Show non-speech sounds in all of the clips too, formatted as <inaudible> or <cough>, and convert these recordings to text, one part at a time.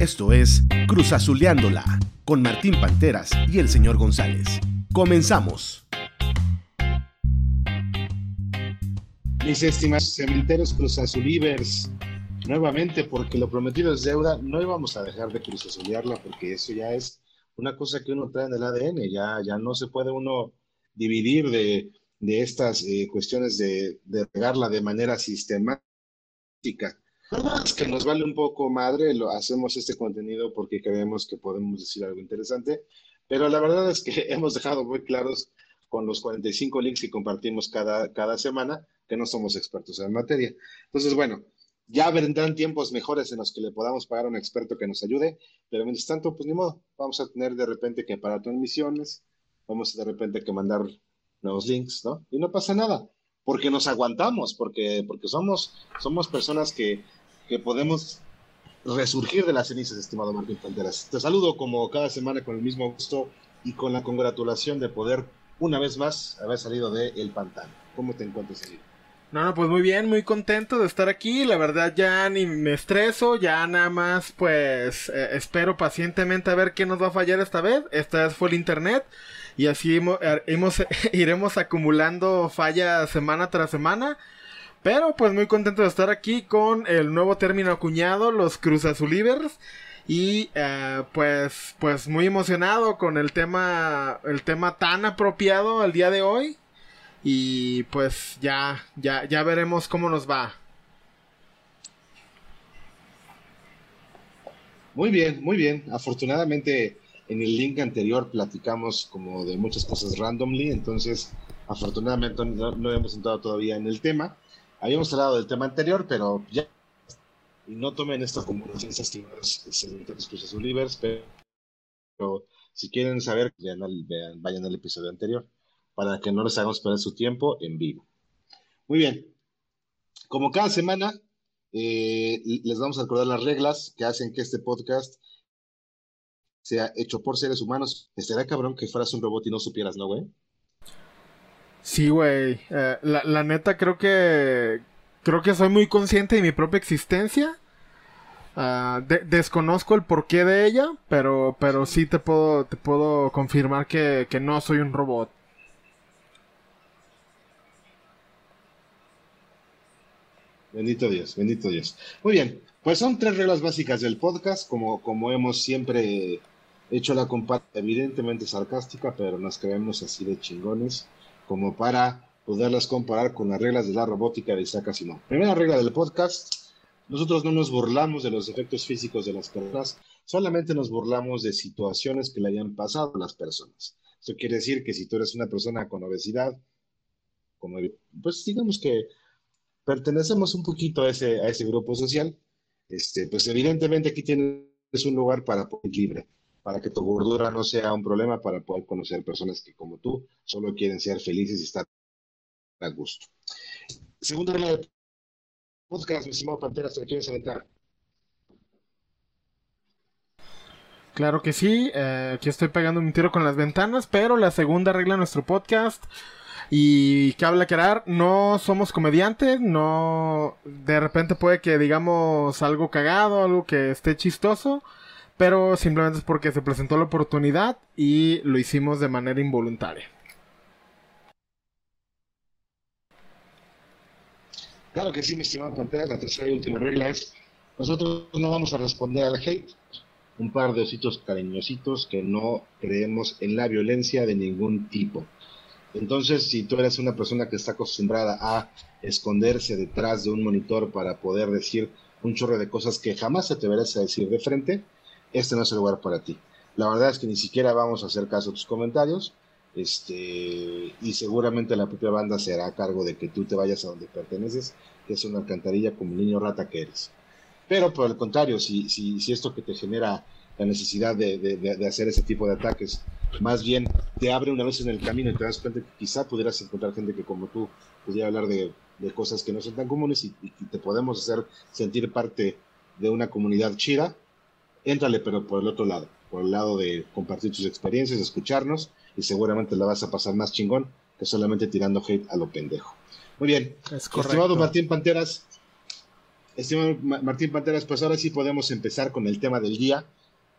Esto es Cruz Azuleándola con Martín Panteras y el señor González. Comenzamos. Mis estimados cementeros Cruz Azulivers, nuevamente porque lo prometido es deuda, no íbamos a dejar de Cruz Azulearla porque eso ya es una cosa que uno trae en el ADN, ya, ya no se puede uno dividir de, de estas eh, cuestiones de, de regarla de manera sistemática. Es que nos vale un poco madre, lo, hacemos este contenido porque creemos que podemos decir algo interesante, pero la verdad es que <laughs> hemos dejado muy claros con los 45 links que compartimos cada, cada semana que no somos expertos en materia. Entonces, bueno, ya vendrán tiempos mejores en los que le podamos pagar a un experto que nos ayude, pero mientras tanto, pues ni modo, vamos a tener de repente que parar transmisiones, vamos de repente que mandar nuevos links, ¿no? Y no pasa nada, porque nos aguantamos, porque, porque somos, somos personas que, que podemos resurgir de las cenizas, estimado Martín Panteras. Te saludo como cada semana con el mismo gusto y con la congratulación de poder una vez más haber salido de El Pantano. ¿Cómo te encuentras, ahí? No, no, pues muy bien, muy contento de estar aquí. La verdad ya ni me estreso, ya nada más pues eh, espero pacientemente a ver qué nos va a fallar esta vez. Esta vez fue el internet y así hemos, hemos, <laughs> iremos acumulando fallas semana tras semana. Pero pues muy contento de estar aquí con el nuevo término acuñado, los Cruz Azulivers. Y eh, pues, pues muy emocionado con el tema, el tema tan apropiado al día de hoy. Y pues ya, ya, ya veremos cómo nos va. Muy bien, muy bien. Afortunadamente en el link anterior platicamos como de muchas cosas randomly, entonces afortunadamente no, no hemos entrado todavía en el tema. Habíamos hablado del tema anterior, pero ya no tomen esto como Cruz Azulivers, pero, pero si quieren saber, vean, vean, vayan al episodio anterior para que no les hagamos perder su tiempo en vivo. Muy bien. Como cada semana, eh, les vamos a recordar las reglas que hacen que este podcast sea hecho por seres humanos. Estaría cabrón que fueras un robot y no supieras, ¿no, güey? Sí, güey. Eh, la, neta creo que creo que soy muy consciente de mi propia existencia. De desconozco el porqué de ella, pero pero sí te puedo te puedo confirmar que, que no soy un robot. Bendito Dios, bendito Dios. Muy bien, pues son tres reglas básicas del podcast, como, como hemos siempre hecho la comparación, evidentemente sarcástica, pero nos creemos así de chingones, como para poderlas comparar con las reglas de la robótica de Isaac Asimov. Primera regla del podcast, nosotros no nos burlamos de los efectos físicos de las personas, solamente nos burlamos de situaciones que le hayan pasado a las personas. Eso quiere decir que si tú eres una persona con obesidad, como, pues digamos que pertenecemos un poquito a ese, a ese grupo social, este, pues evidentemente aquí tienes un lugar para poder libre, para que tu gordura no sea un problema, para poder conocer personas que como tú solo quieren ser felices y estar a gusto. Segunda regla del podcast, mi estimado Pantera, ¿te quieres aventar? Claro que sí, eh, aquí estoy pegando un tiro con las ventanas, pero la segunda regla de nuestro podcast y que habla quedar, no somos comediantes, no de repente puede que digamos algo cagado, algo que esté chistoso, pero simplemente es porque se presentó la oportunidad y lo hicimos de manera involuntaria. Claro que sí, mi estimado Pantera, la tercera y última regla es, nosotros no vamos a responder al hate, un par de ositos cariñositos que no creemos en la violencia de ningún tipo. Entonces, si tú eres una persona que está acostumbrada a esconderse detrás de un monitor para poder decir un chorro de cosas que jamás se te verás a decir de frente, este no es el lugar para ti. La verdad es que ni siquiera vamos a hacer caso a tus comentarios, este, y seguramente la propia banda se hará cargo de que tú te vayas a donde perteneces, que es una alcantarilla como niño rata que eres. Pero por el contrario, si, si, si esto que te genera la necesidad de, de, de, hacer ese tipo de ataques. Más bien te abre una vez en el camino y te das cuenta que quizá pudieras encontrar gente que como tú pudiera hablar de, cosas que no son tan comunes y, y, te podemos hacer sentir parte de una comunidad chida. Éntrale, pero por el otro lado, por el lado de compartir tus experiencias, escucharnos y seguramente la vas a pasar más chingón que solamente tirando hate a lo pendejo. Muy bien. Es. Estimado Martín Panteras, estimado Martín Panteras, pues ahora sí podemos empezar con el tema del día.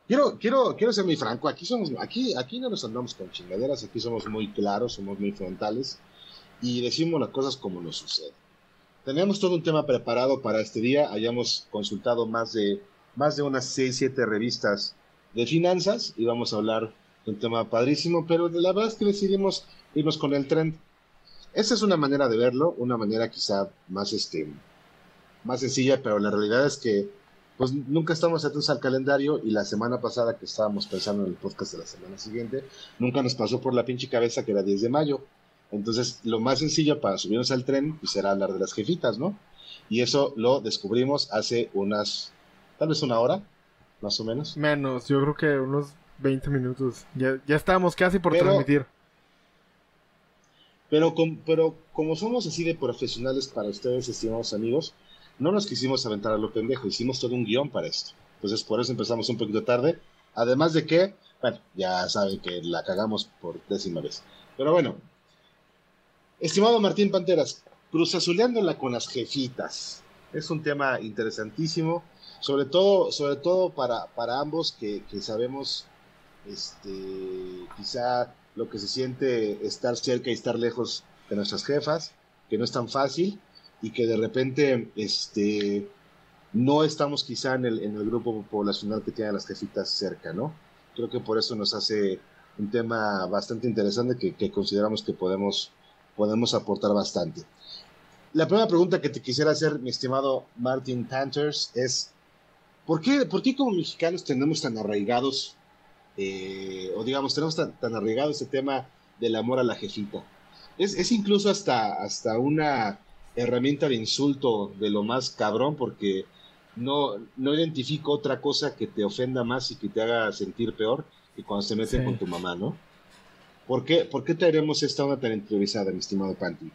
Quiero, quiero, quiero ser muy franco, aquí somos, aquí, aquí no nos andamos con chingaderas, aquí somos muy claros, somos muy frontales y decimos las cosas como nos sucede. Tenemos todo un tema preparado para este día, hayamos consultado más de, más de unas 6, 7 revistas de finanzas y vamos a hablar de un tema padrísimo, pero la verdad es que decidimos irnos con el trend. Esa es una manera de verlo, una manera quizá más, este, más sencilla, pero la realidad es que pues nunca estamos atentos al calendario y la semana pasada que estábamos pensando en el podcast de la semana siguiente, nunca nos pasó por la pinche cabeza que era 10 de mayo. Entonces, lo más sencillo para subirnos al tren pues, será hablar de las jefitas, ¿no? Y eso lo descubrimos hace unas, tal vez una hora, más o menos. Menos, yo creo que unos 20 minutos. Ya, ya estábamos casi por transmitir. Pero, pero como somos así de profesionales para ustedes, estimados amigos, no nos quisimos aventar a lo pendejo, hicimos todo un guion para esto. Entonces, por eso empezamos un poquito tarde. Además de que, bueno, ya saben que la cagamos por décima vez. Pero bueno, estimado Martín Panteras, cruzazuleándola con las jefitas. Es un tema interesantísimo, sobre todo, sobre todo para, para ambos que, que sabemos este, quizá lo que se siente estar cerca y estar lejos de nuestras jefas, que no es tan fácil y que de repente este, no estamos quizá en el, en el grupo poblacional que tiene a las jefitas cerca, ¿no? Creo que por eso nos hace un tema bastante interesante que, que consideramos que podemos, podemos aportar bastante. La primera pregunta que te quisiera hacer, mi estimado Martin Panthers, es ¿por qué, ¿por qué como mexicanos tenemos tan arraigados eh, o digamos, tenemos tan, arraigado ese tema del amor a la jefita. Es, incluso hasta, hasta una herramienta de insulto de lo más cabrón, porque no, no identifico otra cosa que te ofenda más y que te haga sentir peor que cuando se meten con tu mamá, ¿no? ¿Por qué, ¿Por qué traeremos esta onda tan improvisada, mi estimado Panty?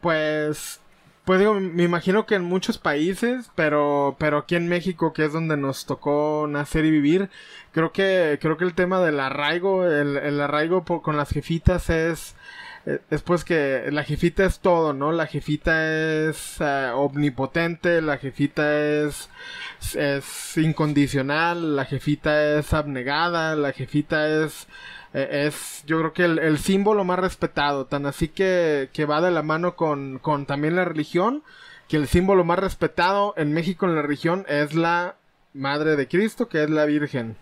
Pues pues digo, me imagino que en muchos países, pero, pero aquí en México, que es donde nos tocó nacer y vivir, creo que, creo que el tema del arraigo, el, el arraigo con las jefitas es, es pues que la jefita es todo, ¿no? La jefita es eh, omnipotente, la jefita es, es incondicional, la jefita es abnegada, la jefita es eh, es yo creo que el, símbolo más respetado, tan así que, que va de la mano con, con, también la religión, que el símbolo más respetado en México en la religión es la Madre de Cristo, que es la Virgen.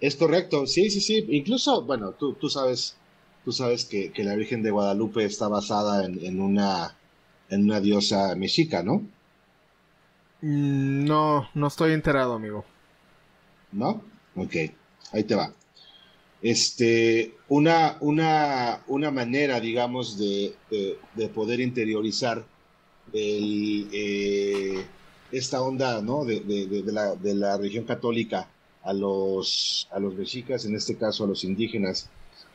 Es correcto, sí, sí, sí. Incluso, bueno, tú, tú sabes, tú sabes que, que la Virgen de Guadalupe está basada en, en, una, en una diosa mexica, ¿no? Mm, no, no estoy enterado, amigo. ¿No? Ok, ahí te va. Este, una, una, una manera, digamos, de, de, poder interiorizar el, eh, esta onda ¿no? de, de, la, de la religión católica a los, a los mexicas, en este caso a los indígenas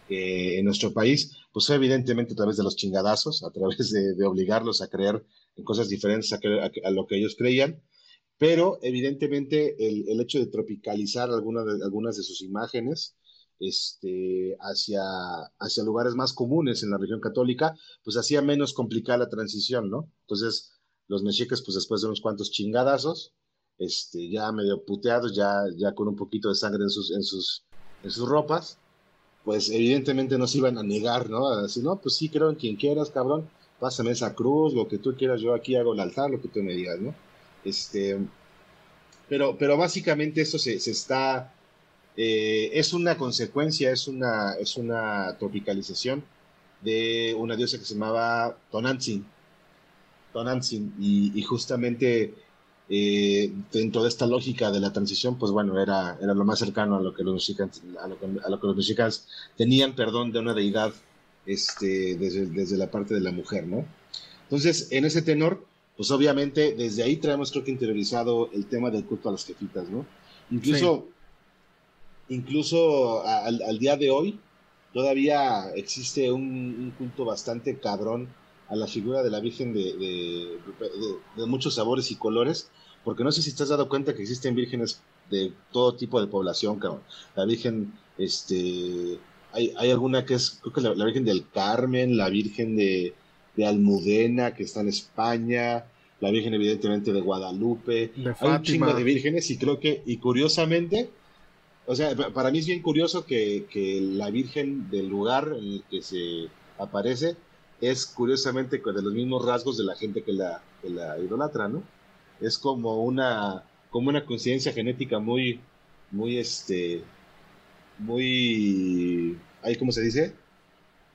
eh, en nuestro país, pues evidentemente a través de los chingadazos, a través de, obligarlos a creer en cosas diferentes a, a, lo que ellos creían, pero evidentemente el, el hecho de tropicalizar de, algunas de sus imágenes este, hacia, hacia lugares más comunes en la región católica, pues hacía menos complicada la transición, ¿no? Entonces, los mexicas, pues después de unos cuantos chingadazos, este, ya medio puteados, ya, ya con un poquito de sangre en sus, en sus, en sus ropas, pues evidentemente no se iban a negar, ¿no? A no, pues sí, creo en quien quieras, cabrón, pásame esa cruz, lo que tú quieras, yo aquí hago el altar, lo que tú me digas, ¿no? Este, pero, pero básicamente esto se, está, eh, es una consecuencia, es una, es una tropicalización de una diosa que se llamaba Tonantzin. Tonantzin, y, justamente eh, dentro de esta lógica de la transición, pues bueno, era, era lo más cercano a lo que los mexicanos, a lo que, los mexicanos tenían, perdón, de una deidad este, desde, desde la parte de la mujer, ¿no? Entonces, en ese tenor, pues obviamente desde ahí traemos creo que interiorizado el tema del culto a las jefitas, ¿no? Incluso, incluso al, día de hoy todavía existe un, culto bastante cabrón a la figura de la Virgen de, de, muchos sabores y colores, porque no sé si te has dado cuenta que existen vírgenes de todo tipo de población, cabrón. La Virgen, este, hay, hay alguna que es, creo que la, Virgen del Carmen, la Virgen de, de Almudena, que está en España, la Virgen evidentemente de Guadalupe, hay un chingo de vírgenes y creo que, y curiosamente, o sea, para mí es bien curioso que, que la Virgen del lugar en el que se aparece es curiosamente de los mismos rasgos de la gente que la, que la idolatra, ¿no? Es como una, como una coincidencia genética muy, muy, este, muy, cómo se dice,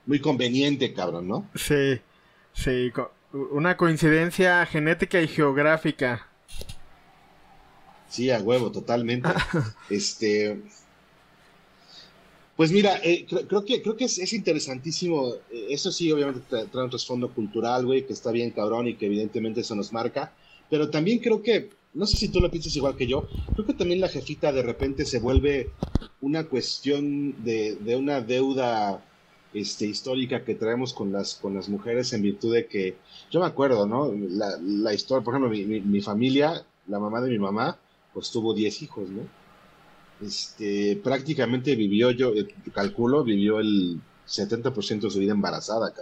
muy conveniente, cabrón, ¿no? Sí, sí, una coincidencia genética y geográfica. Sí, a huevo, totalmente. <laughs> este, pues mira, eh, creo, que, creo que es, interesantísimo. Eh, eso sí, obviamente trae un trasfondo cultural, güey, que está bien cabrón y que evidentemente eso nos marca. Pero también creo que, no sé si tú lo piensas igual que yo, creo que también la jefita de repente se vuelve una cuestión de, de una deuda este, histórica que traemos con las, con las mujeres en virtud de que, yo me acuerdo, ¿no? La, la historia, por ejemplo, mi, mi, familia, la mamá de mi mamá, pues tuvo 10 hijos, ¿no? este, prácticamente vivió, yo eh, calculo, vivió el 70% de su vida embarazada,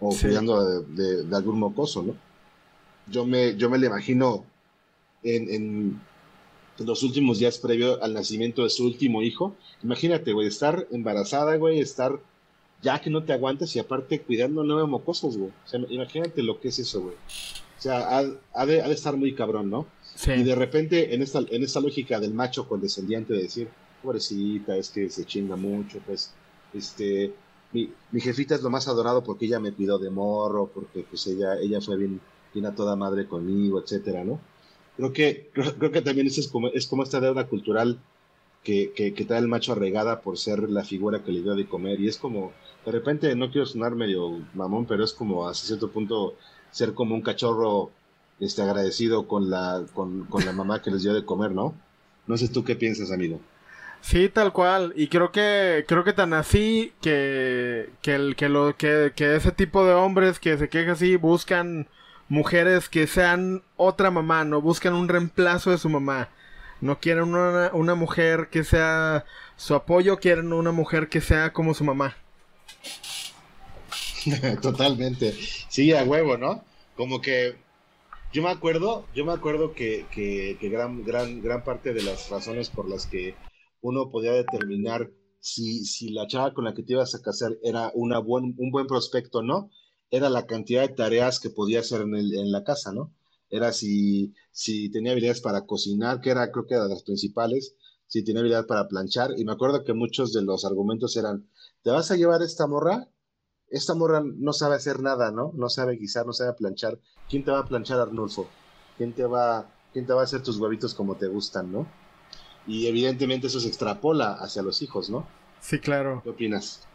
o cuidando de, algún mocoso, ¿no? Yo me, yo me lo imagino en, en, los últimos días previo al nacimiento de su último hijo. Imagínate, güey, estar embarazada, güey, estar ya que no te aguantas y aparte cuidando nueve mocosos, güey. O sea, imagínate lo que es eso, güey. O sea, ha, de, ha de estar muy cabrón, ¿no? Y de repente, en esta, en esta lógica del macho condescendiente de decir, pobrecita, es que se chinga mucho, pues, este, mi, mi, jefita es lo más adorado porque ella me cuidó de morro, porque pues ella, ella fue bien, bien a toda madre conmigo, etcétera, ¿no? Creo que, creo, que también eso es como, es como esta deuda cultural que, que, que trae el macho arregada por ser la figura que le dio de comer. Y es como, de repente, no quiero sonar medio mamón, pero es como hasta cierto punto ser como un cachorro este, agradecido con la, con, la mamá que les dio de comer, ¿no? No sé tú qué piensas, amigo. Sí, tal cual. Y creo que, creo que tan así que, que, el, que, lo, que, que ese tipo de hombres que se quejan así buscan mujeres que sean otra mamá, no buscan un reemplazo de su mamá. No quieren una, una mujer que sea su apoyo, quieren una mujer que sea como su mamá. <laughs> Totalmente. Sí, a huevo, ¿no? Como que yo me acuerdo, yo me acuerdo que, gran, gran, gran parte de las razones por las que uno podía determinar si, si la chava con la que te ibas a casar era una buen, un buen prospecto no, era la cantidad de tareas que podía hacer en, el, en la casa, ¿no? Era si, si tenía habilidades para cocinar, que era creo que era de las principales, si tenía habilidad para planchar, y me acuerdo que muchos de los argumentos eran, ¿te vas a llevar esta morra? esta morra no sabe hacer nada, ¿no? No sabe guisar, no sabe planchar. ¿Quién te va a planchar, Arnulfo? ¿Quién te va, quién te va a hacer tus huevitos como te gustan, ¿no? Y evidentemente eso se extrapola hacia los hijos, ¿no? Sí, claro. ¿Qué opinas?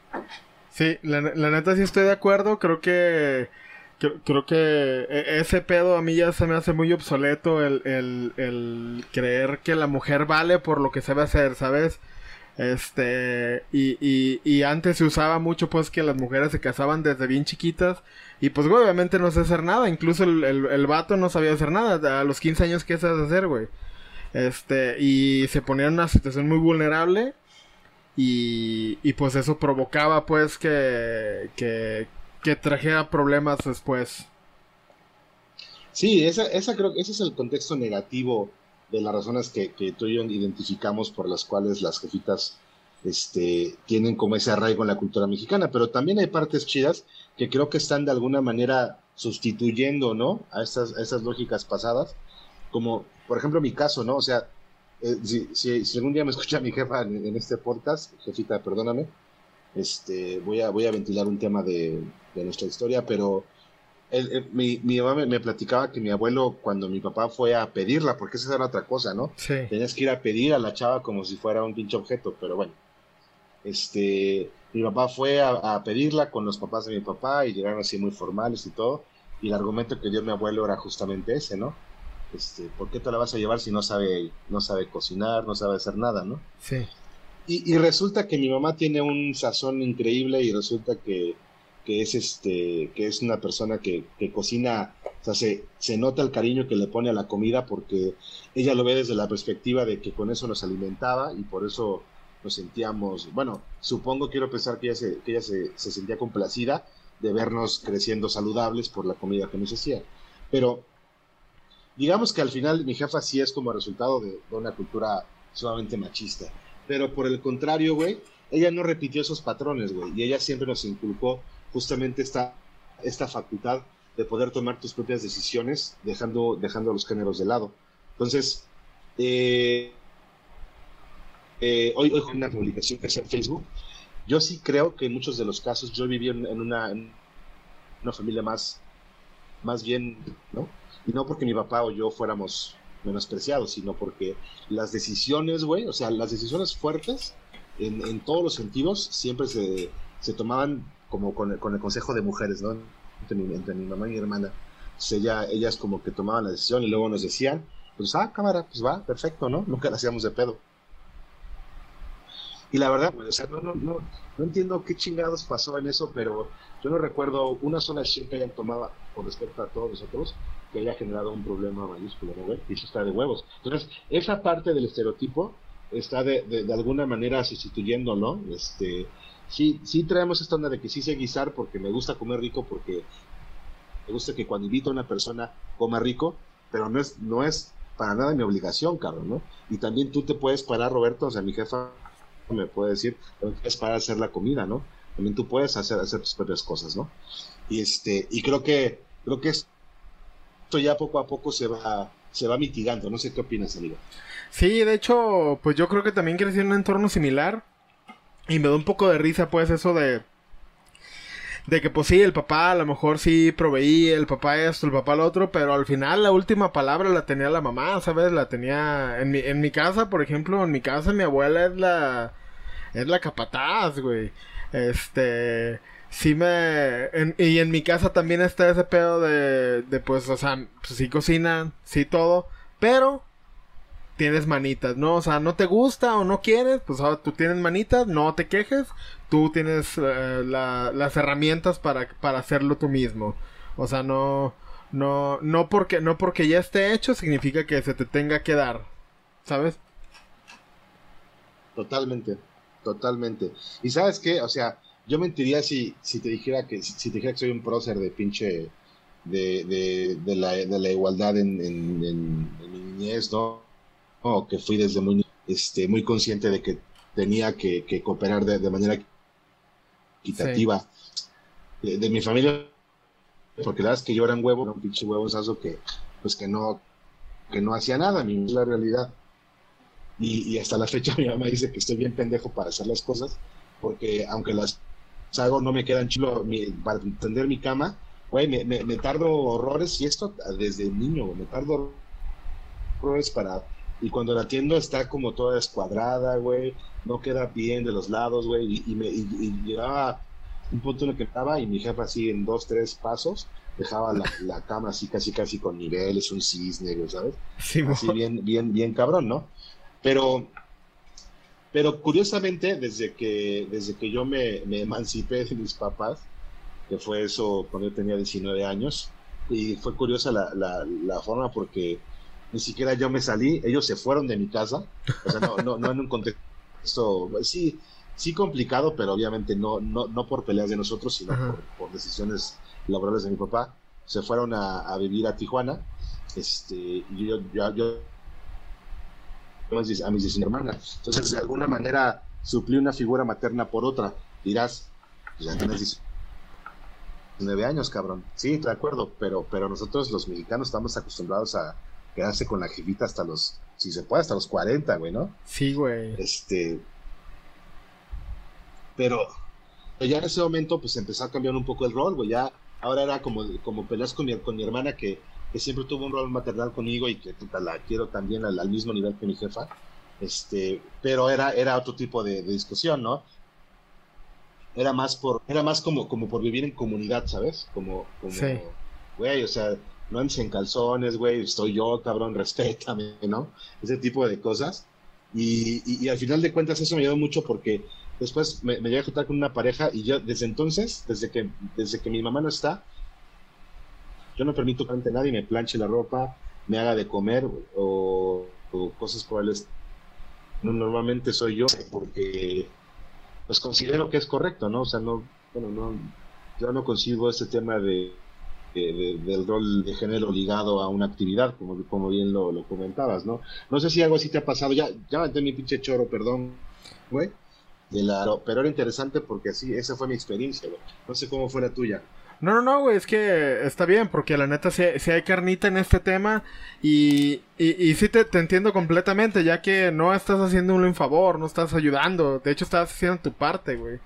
Sí, la, neta sí estoy de acuerdo. Creo que creo, que e, ese pedo a mí ya se me hace muy obsoleto el, el, el, creer que la mujer vale por lo que sabe hacer, ¿sabes? Este, y, y, y, antes se usaba mucho pues que las mujeres se casaban desde bien chiquitas y pues güey, obviamente no sé hacer nada, incluso el, el, vato no sabía hacer nada, a los 15 años qué sabes hacer, güey. Este, y se ponía en una situación muy vulnerable y, y pues eso provocaba pues que, que, que trajera problemas después. Sí, esa, esa creo que ese es el contexto negativo de las razones que, que, tú y yo identificamos por las cuales las jefitas este, tienen como ese arraigo en la cultura mexicana, pero también hay partes chidas que creo que están de alguna manera sustituyendo, ¿no? A esas, esas lógicas pasadas, como por ejemplo mi caso, ¿no? O sea, eh, si, si, algún día me escucha mi jefa en, este podcast, jefita, perdóname, este, voy a, voy a ventilar un tema de, de nuestra historia, pero mi, mi, mamá me, platicaba que mi abuelo, cuando mi papá fue a pedirla, porque esa era otra cosa, ¿no? Sí. Tenías que ir a pedir a la chava como si fuera un pinche objeto, pero bueno. Este, mi papá fue a, pedirla con los papás de mi papá y llegaron así muy formales y todo. Y el argumento que dio mi abuelo era justamente ese, ¿no? Este, ¿por qué te la vas a llevar si no sabe, no sabe cocinar, no sabe hacer nada, ¿no? Sí. Y, y resulta que mi mamá tiene un sazón increíble y resulta que que es este, que es una persona que, que cocina, o sea, se, se, nota el cariño que le pone a la comida porque ella lo ve desde la perspectiva de que con eso nos alimentaba y por eso nos sentíamos, bueno, supongo, quiero pensar que ella se, que ella se, se sentía complacida de vernos creciendo saludables por la comida que nos hacía. Pero digamos que al final mi jefa sí es como resultado de, una cultura sumamente machista. Pero por el contrario, güey, ella no repitió esos patrones, güey. Y ella siempre nos inculcó justamente esta, esta facultad de poder tomar tus propias decisiones dejando, dejando los géneros de lado. Entonces, eh, eh, hoy, hoy una publicación que hace en Facebook, yo sí creo que en muchos de los casos yo viví en, una, en una familia más, más bien, ¿no? Y no porque mi papá o yo fuéramos menospreciados, sino porque las decisiones, güey, o sea, las decisiones fuertes en, en todos los sentidos siempre se, se tomaban como con el, con el, consejo de mujeres, ¿no? Entre mi, entre mi mamá y mi hermana. Entonces ella, ellas como que tomaban la decisión y luego nos decían, pues, ah, cámara, pues va, perfecto, ¿no? Nunca la hacíamos de pedo. Y la verdad, pues, o sea, no, no, no, no entiendo qué chingados pasó en eso, pero yo no recuerdo una sola decisión que hayan tomado con respecto a todos nosotros que haya generado un problema mayúsculo, ¿no? Y eso está de huevos. Entonces, esa parte del estereotipo está de, de, alguna manera sustituyendo, ¿no? Este, sí, sí traemos esta onda de que sí sé guisar porque me gusta comer rico, porque me gusta que cuando invito a una persona coma rico, pero no es, no es para nada mi obligación, cabrón, ¿no? Y también tú te puedes parar, Roberto, o sea, mi jefa me puede decir, es para hacer la comida, ¿no? También tú puedes hacer, hacer tus propias cosas, ¿no? Y este, y creo que, creo que esto ya poco a poco se va, se va mitigando. No sé qué opinas, amigo. Sí, de hecho, pues yo creo que también crecí en un entorno similar. Y me da un poco de risa, pues, eso de. De que, pues sí, el papá a lo mejor sí proveía, el papá esto, el papá lo otro, pero al final la última palabra la tenía la mamá, ¿sabes? La tenía. En mi, en mi casa, por ejemplo, en mi casa mi abuela es la es la capataz, güey. Este, sí me... y en mi casa también está ese pedo de, de pues, o sea, pues, sí cocinan, sí todo, pero tienes manitas, ¿no? O sea, no te gusta o no quieres, pues ahora tú tienes manitas, no te quejes, tú tienes eh, las herramientas para, para hacerlo tú mismo. O sea, no, no, no porque, no porque ya esté hecho significa que se te tenga que dar, ¿sabes? Totalmente. Totalmente. Y sabes qué, o sea, yo mentiría si, si te dijera que si, te dijera que soy un prócer de pinche de, de, de, la, de la igualdad en, en, mi niñez, ¿no? O que fui desde muy este muy consciente de que tenía que, que cooperar de, manera equitativa de, mi familia porque la verdad es que yo era un huevo, un pinche huevosazo que pues que no que no hacía nada, mi la realidad. Y, hasta la fecha mi mamá dice que estoy bien pendejo para hacer las cosas, porque aunque las hago no me quedan chulo para tender mi cama, güey, me, me, tardo horrores, y esto desde niño, me tardo horrores para... Y cuando la atiendo está como toda escuadrada, güey, no queda bien de los lados, güey, y, me, y, llegaba un punto en el que estaba y mi jefa así en dos, tres pasos dejaba la, la, cama así casi casi con niveles, un cisne, ¿sabes? Sí, así bien, bien, bien cabrón, ¿no? Pero, pero curiosamente, desde que, desde que yo me, me emancipé de mis papás, que fue eso cuando yo tenía 19 años, y fue curiosa la, la, la, forma porque ni siquiera yo me salí, ellos se fueron de mi casa, o sea, no, no, no en un contexto, sí, sí complicado, pero obviamente no, no, no por peleas de nosotros, sino por, por, decisiones laborales de mi papá, se fueron a, a vivir a Tijuana, este, y yo, yo, yo a mis hermanas. Entonces, de alguna manera, suplí una figura materna por otra. Dirás, pues ya tienes 19 años, cabrón. Sí, de acuerdo, pero, pero nosotros los mexicanos estamos acostumbrados a quedarse con la jefita hasta los, si se puede, hasta los 40, güey, ¿no? Sí, güey. Este. Pero ya en ese momento, pues empezó a cambiar un poco el rol, güey. Ya, ahora era como, como peleas con mi, con mi hermana que que siempre tuvo un rol maternal conmigo y que la quiero también al, mismo nivel que mi jefa, este, pero era, era otro tipo de, discusión, ¿no? Era más por, era más como, como por vivir en comunidad, ¿sabes? Como, como, güey, o sea, no andes en calzones, güey, estoy yo, cabrón, <laughs> respétame, ¿no? Ese tipo de cosas. Y, y, al final de cuentas eso me ayudó mucho porque después me, me llegué a juntar con una pareja y yo desde entonces, desde que, desde que mi mamá no está, yo no permito que ante nadie me planche la ropa, me haga de comer o, cosas por el no, normalmente soy yo porque pues considero que es correcto, ¿no? O sea, no, bueno, no, yo no consigo este tema de, del rol de género ligado a una actividad, como, como bien lo, lo, comentabas, ¿no? No sé si algo así te ha pasado, ya, ya maté mi pinche choro, perdón, güey, pero era interesante porque así, esa fue mi experiencia, güey. No sé cómo fue la tuya. No, no, no, güey, es que está bien, porque la neta sí, hay carnita en este tema y, y, sí te, te, entiendo completamente, ya que no estás haciendo un favor, no estás ayudando, de hecho estás haciendo tu parte, güey.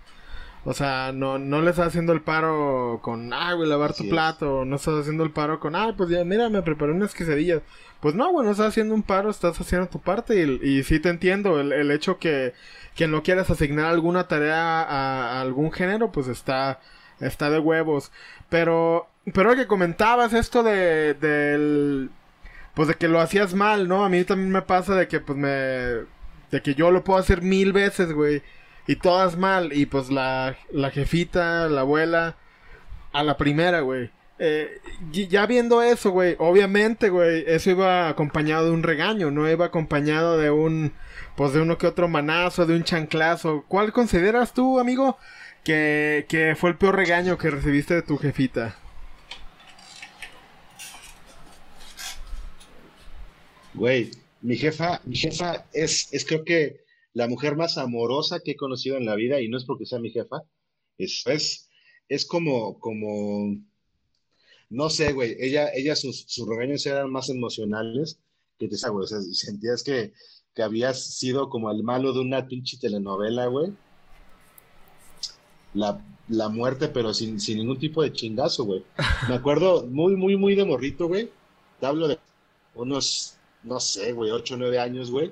O sea, no, no le estás haciendo el paro con, ah, güey, lavar tu plato, no estás haciendo el paro con, ah, pues ya, mira, me preparé unas quesadillas. Pues no, güey, no estás haciendo un paro, estás haciendo tu parte y, y sí te entiendo, el, el hecho que, que no quieras asignar alguna tarea a, a algún género, pues está está de huevos. Pero, pero que comentabas esto de, del, pues de que lo hacías mal, ¿no? A mí también me pasa de que, pues me, de que yo lo puedo hacer mil veces, güey. Y todas mal. Y pues la, la jefita, la abuela, a la primera, güey. Eh, ya viendo eso, güey, obviamente, güey, eso iba acompañado de un regaño, no iba acompañado de un, pues de uno que otro manazo, de un chanclazo. ¿Cuál consideras tú, amigo, que, fue el peor regaño que recibiste de tu jefita? Güey, mi jefa, mi jefa es, es creo que la mujer más amorosa que he conocido en la vida y no es porque sea mi jefa, es, es, es como, como, no sé, güey, ella, ella sus, sus regaños eran más emocionales que te güey, o sea, sentías que, que habías sido como el malo de una pinche telenovela, güey, la, la muerte, pero sin, sin ningún tipo de chingazo, güey. Me acuerdo muy, muy, muy de morrito, güey. Te hablo de unos, no sé, güey, 8 o 9 años, güey.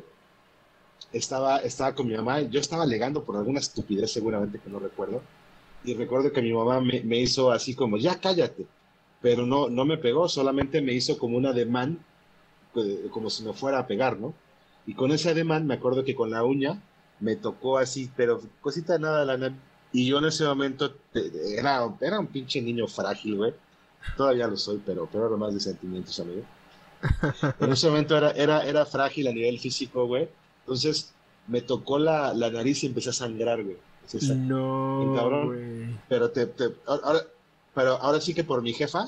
Estaba, estaba con mi mamá, yo estaba alegando por alguna estupidez seguramente que no recuerdo. Y recuerdo que mi mamá me, me hizo así como, ya cállate. Pero no, no me pegó, solamente me hizo como un ademán, eh, como si me fuera a pegar, ¿no? Y con ese ademán me acuerdo que con la uña me tocó así, pero cosita nada la y yo en ese momento era, era un pinche niño frágil, güey. Todavía lo soy, pero, pero era más de sentimientos, amigo. En ese momento era, era, era frágil a nivel físico, güey. Entonces me tocó la, la nariz y empecé a sangrar, güey. no, cabrón. Pero, te, te, ahora, pero ahora sí que por mi jefa,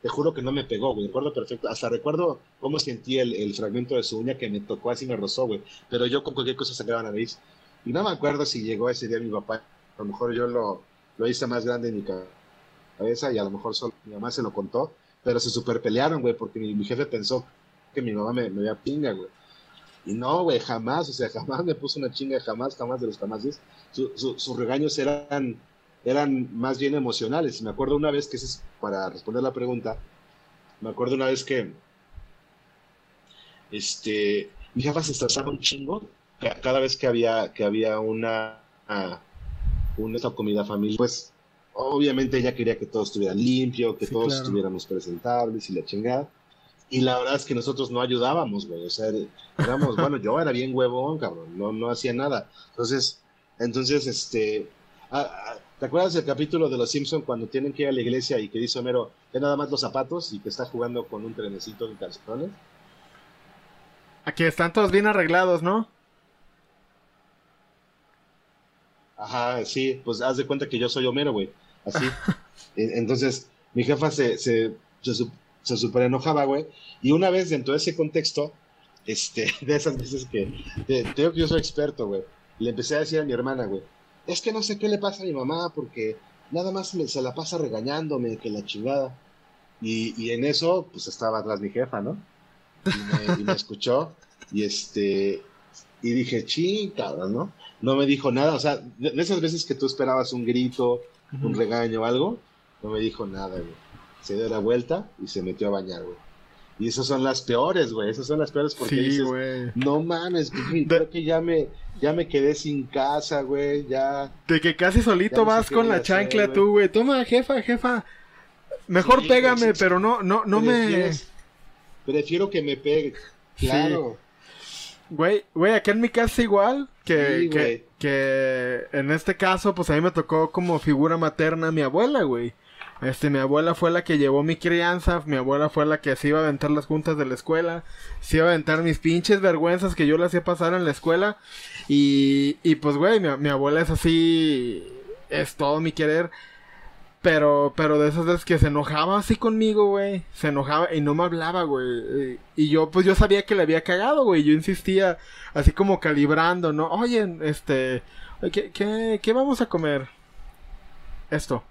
te juro que no me pegó, güey. Recuerdo perfecto. Hasta recuerdo cómo sentí el, el, fragmento de su uña que me tocó así, me rozó, güey. Pero yo con cualquier cosa sangraba la nariz. Y no me acuerdo si llegó ese día mi papá. A lo mejor yo lo, lo hice más grande en mi cabeza y a lo mejor solo mi mamá se lo contó. Pero se super pelearon, güey, porque mi, jefe pensó que mi mamá me, me veía pinga, güey. Y no, güey, jamás, o sea, <laughs> jamás me puso una chinga, jamás, jamás de los jamases. sus regaños eran, eran más bien emocionales. Me acuerdo una vez que, es para responder la pregunta, me acuerdo una vez que, este, mi jefa se estresaba un chingo cada vez que había, que había una, una comida familiar, pues obviamente ella quería que todo estuviera limpio, que todos estuviéramos presentables y la chingada. Y la verdad es que nosotros no ayudábamos, güey. O sea, éramos, bueno, yo era bien huevón, cabrón. No, no hacía nada. Entonces, entonces, este. Ah, ah, ¿Te acuerdas del capítulo de Los Simpson cuando tienen que ir a la iglesia y que dice Homero, ve nada más los zapatos y que está jugando con un trenecito de calzones? Aquí están todos bien arreglados, ¿no? Ajá, sí, pues haz de cuenta que yo soy Homero, güey. Así. <laughs> Entonces, mi jefa se, se, se, super enojaba, güey. Y una vez dentro de ese contexto, este, <laughs> de esas veces que te, digo que yo soy experto, güey. Le empecé a decir a mi hermana, güey, es que no sé qué le pasa a mi mamá porque nada más me, se la pasa regañándome, que la chingada. Y, y en eso, pues estaba atrás mi jefa, ¿no? Y me, y me escuchó. Y este, y dije, ching, cabrón, ¿no? No me dijo nada, o sea, de esas veces que tú esperabas un grito, un regaño o algo, no me dijo nada, güey. Se dio la vuelta y se metió a bañar, güey. Y esas son las peores, güey. Esas son las peores porque dices, no mames, creo que ya me, ya me quedé sin casa, güey, ya. De que casi solito vas con la chancla tú, güey. Toma, jefa, jefa. Mejor pégame, pero no, no, no me. Prefiero que me pegue. Claro. Güey, güey, acá en mi casa igual, que, que, que, en este caso, pues a mí me tocó como figura materna mi abuela, güey. Este, mi abuela fue la que llevó mi crianza, mi abuela fue la que se iba a aventar las juntas de la escuela, se iba a aventar mis pinches vergüenzas que yo le hacía pasar en la escuela. Y, y pues, güey, mi, mi abuela es así, es todo mi querer. Pero, pero de esas veces que se enojaba así conmigo, güey. Se enojaba y no me hablaba, güey. Y yo, pues yo sabía que le había cagado, güey. Yo insistía, así como calibrando, ¿no? Oye, este, ¿qué, qué, qué vamos a comer? Esto.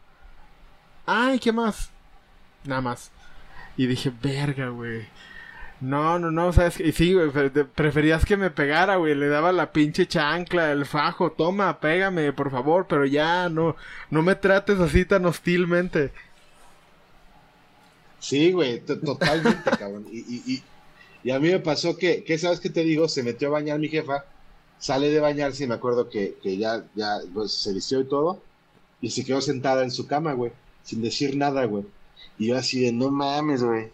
Ay, ¿qué más? Nada más. Y dije, verga, güey. No, no, no, sabes y sí, güey, preferías que me pegara, güey, le daba la pinche chancla, el fajo, toma, pégame, por favor, pero ya no, no me trates así tan hostilmente. Sí, güey, totalmente, <laughs> cabrón. Y, y, y, a mí me pasó que, que, ¿sabes qué te digo? Se metió a bañar mi jefa, sale de bañarse y me acuerdo que, que ya, ya, pues, se vistió y todo, y se quedó sentada en su cama, güey, sin decir nada, güey. Y yo así de, no mames, güey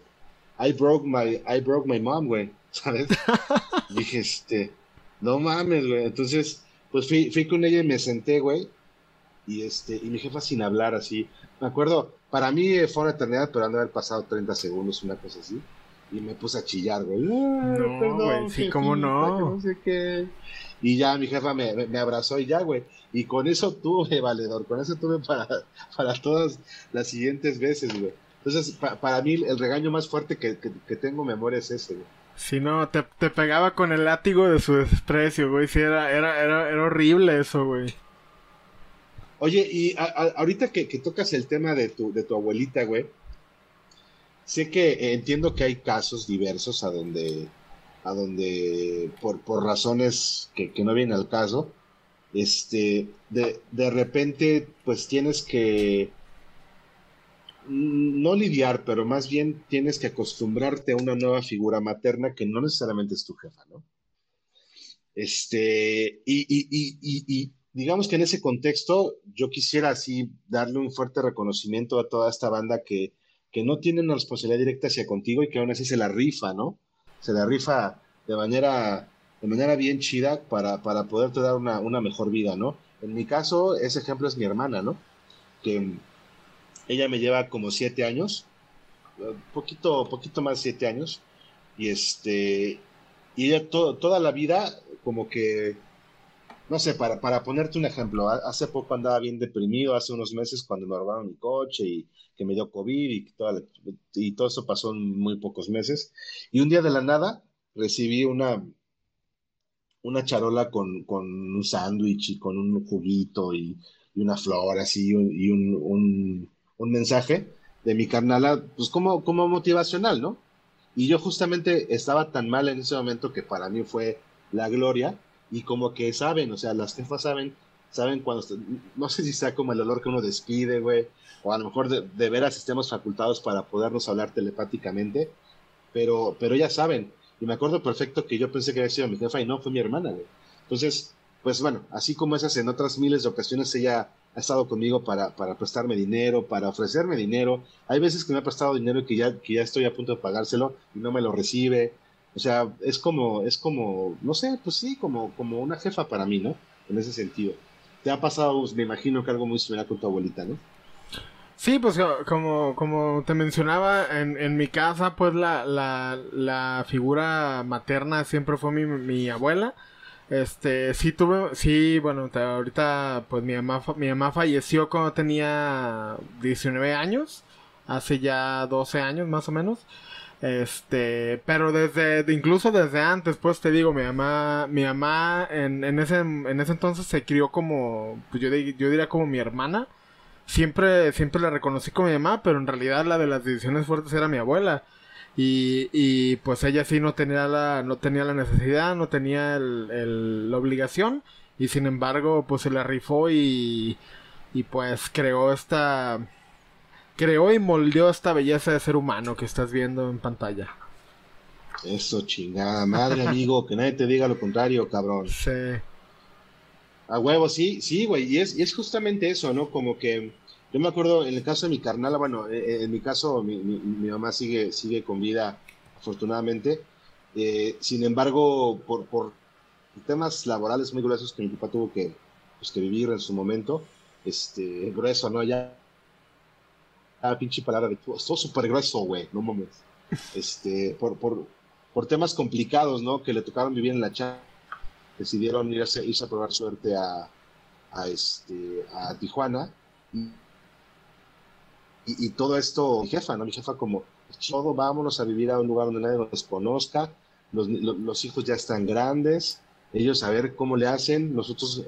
I broke my, I broke my mom, güey, <laughs> ¿sabes? <laughs> Dije, este, no mames, güey. Entonces, pues fui, fui con ella y me senté, güey. Y este, y mi jefa sin hablar así. Me acuerdo, para mí fue una eternidad, pero han de haber pasado 30 segundos, una cosa así. Y me puse a chillar, güey. No, güey, sí, cómo no. no sé qué. Y ya mi jefa me, me, abrazó y ya, güey. Y con eso tuve, <laughs> valedor, con eso tuve para, para todas las siguientes veces, güey. Entonces, para mí, el regaño más fuerte que, tengo memoria es ese, güey. Si no, te, pegaba con el látigo de su desprecio, güey. Sí, era, era, era, horrible eso, güey. Oye, y ahorita que, tocas el tema de tu, de tu abuelita, güey, sé que eh, entiendo que hay casos diversos a donde, a donde por, por razones que, que no vienen al caso, este, de, de repente, pues tienes que no lidiar, pero más bien tienes que acostumbrarte a una nueva figura materna que no necesariamente es tu jefa, ¿no? Este, y, y, digamos que en ese contexto yo quisiera así darle un fuerte reconocimiento a toda esta banda que, que no tiene una responsabilidad directa hacia contigo y que aún así se la rifa, ¿no? Se la rifa de manera, de manera bien chida para, para poderte dar una, una mejor vida, ¿no? En mi caso, ese ejemplo es mi hermana, ¿no? Que ella me lleva como siete años, poquito, poquito más de siete años. Y este, y ella toda la vida, como que, no sé, para, para ponerte un ejemplo, hace poco andaba bien deprimido, hace unos meses cuando me robaron mi coche y que me dio COVID y, toda y todo eso pasó en muy pocos meses. Y un día de la nada recibí una, una charola con, con un sándwich y con un juguito y, una flor así y un mensaje de mi carnala, pues como, como motivacional, ¿no? Y yo justamente estaba tan mal en ese momento que para mí fue la gloria y como que saben, o sea, las jefas saben, saben cuando, no sé si sea como el olor que uno despide, güey, o a lo mejor de, de veras estemos facultados para podernos hablar telepáticamente, pero, pero ya saben. Y me acuerdo perfecto que yo pensé que había sido mi jefa y no, fue mi hermana, güey. Entonces, pues bueno, así como esas en otras miles de ocasiones ella ha estado conmigo para, para prestarme dinero, para ofrecerme dinero. Hay veces que me ha prestado dinero y que ya, que ya estoy a punto de pagárselo y no me lo recibe. O sea, es como, es como, no sé, pues sí, como, como una jefa para mí, ¿no? En ese sentido. Te ha pasado, me imagino que algo muy similar con tu abuelita, ¿no? Sí, pues como, como te mencionaba, en, en mi casa, pues la, la, la figura materna siempre fue mi, mi abuela. Este, sí tuve, sí, bueno, ahorita pues mi mamá, mi mamá falleció cuando tenía 19 años, hace ya 12 años más o menos. Este, pero desde, incluso desde antes, pues te digo, mi mamá, mi mamá en, en ese, en ese entonces se crió como, pues yo, yo diría como mi hermana. Siempre, siempre la reconocí como mi mamá, pero en realidad la de las decisiones fuertes era mi abuela. Y, y pues ella sí no tenía la, no tenía la necesidad, no tenía el, la obligación. Y sin embargo, pues se la rifó y, y pues creó esta, creó y moldeó esta belleza de ser humano que estás viendo en pantalla. Eso chingada madre, amigo, que nadie te diga lo contrario, cabrón. Sí. A huevo, sí, sí, güey, y es, y es justamente eso, ¿no? Como que yo me acuerdo, en el caso de mi carnal, bueno, eh, eh, en mi caso, mi, mamá sigue, sigue con vida, afortunadamente. Eh, sin embargo, por, por temas laborales muy gruesos que mi papá tuvo que, pues, que vivir en su momento, este, grueso, ¿no? Ya, ah, pinche palabra de todo súper grueso, güey, no mames. Este, por, por, por temas complicados, ¿no? Que le tocaron vivir en la chat, decidieron irse, irse a probar suerte a, a, este, a Tijuana. Y, y, todo esto, mi jefa, ¿no? Mi jefa como, todo, vámonos a vivir a un lugar donde nadie nos conozca, los, hijos ya están grandes, ellos a ver cómo le hacen, nosotros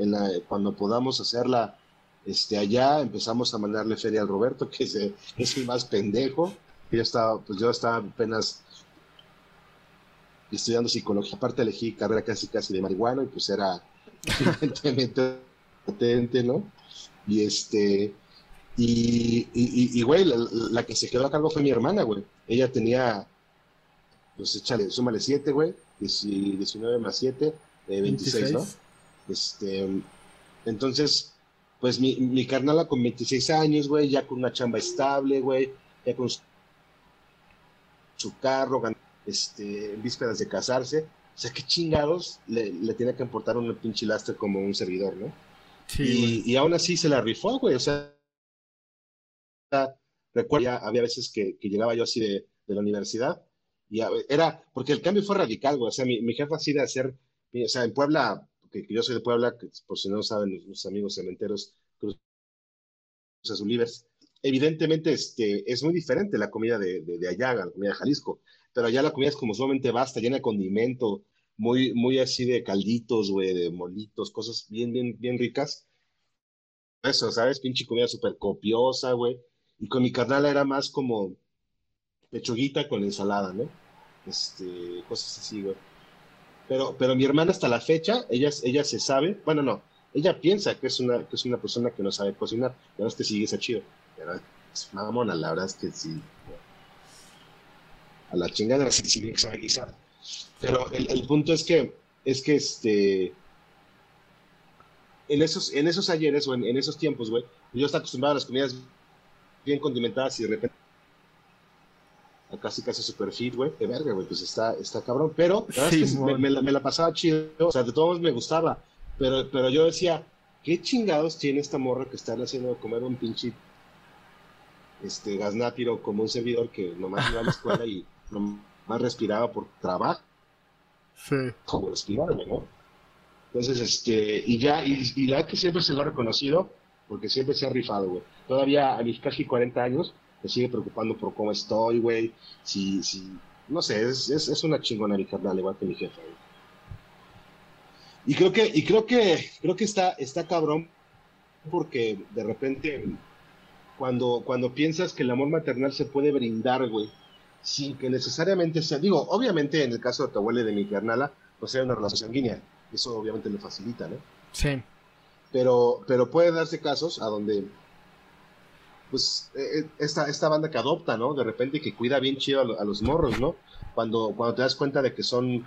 cuando podamos hacerla este, allá, empezamos a mandarle feria al Roberto, que es, es el más pendejo, yo estaba, pues yo estaba apenas estudiando psicología, aparte elegí carrera casi casi de marihuana y pues era <laughs> evidentemente potente, ¿no? Y este, y, y, güey, la, que se quedó a cargo fue mi hermana, güey. Ella tenía, pues échale, súmale 7, güey, 19 más 7, 26, ¿no? Este, entonces, pues mi, mi carnala con 26 años, güey, ya con una chamba estable, güey, ya con su carro, este, en vísperas de casarse. O sea, qué chingados le, le tiene que importar un pinche lastre como un servidor, ¿no? Sí, y, y, aún así se la rifó, güey. O sea, recuerdo, había veces que, llegaba yo así de, la universidad y era, porque el cambio fue radical, güey. O sea, mi, mi jefa así de hacer, o sea, en Puebla, que, yo soy de Puebla, por si no saben los amigos cementeros, Cruz Azulivers, evidentemente este, es muy diferente la comida de, de, de, allá, la comida de Jalisco, pero allá la comida es como sumamente vasta, llena de condimento, muy, muy así de calditos, güey, de molitos, cosas bien, bien, bien ricas. Eso, ¿sabes? Pinche comida súper copiosa, güey. Y con mi carnal era más como pechuguita con ensalada, ¿no? Este, cosas así, güey. Pero, pero mi hermana hasta la fecha, ella, ella se sabe, bueno, no, ella piensa que es una, que es una persona que no sabe cocinar, verdad es que sí, es chido. Es mamona, la verdad es que sí. A la chingada sí, sí bien sabe. Pero el, el, punto es que, es que este, en esos, en esos ayeres o en, en esos tiempos, güey, yo estaba acostumbrado a las comidas bien condimentadas y de repente casi casi super fit, güey, de verga, güey, pues está, está cabrón, pero la verdad es que me, me, la, pasaba chido, o sea, de todos me gustaba, pero, pero yo decía, ¿qué chingados tiene esta morra que están haciendo comer un pinche este gaznátiro como un servidor que nomás iba a la escuela y nomás respiraba por trabajo? Sí. Como respirarme, ¿no? Entonces, este, y ya, y, y la que siempre se lo ha reconocido, porque siempre se ha rifado, güey. Todavía a mis casi 40 años me sigue preocupando por cómo estoy, güey. Si, si, no sé, es, es, es una chingona mi carnal, igual que mi jefe, güey. Y creo que, y creo que, creo que está, está cabrón, porque de repente, cuando, cuando piensas que el amor maternal se puede brindar, güey, sin que necesariamente sea, digo, obviamente en el caso de tu abuela y de mi carnala, pues sea una relación sanguínea, eso obviamente le facilita, ¿no? Sí. Pero, pero puede darse casos a donde, pues, eh, eh, esta, esta banda que adopta, ¿no? De repente que cuida bien chido a, los morros, ¿no? Cuando, cuando te das cuenta de que son,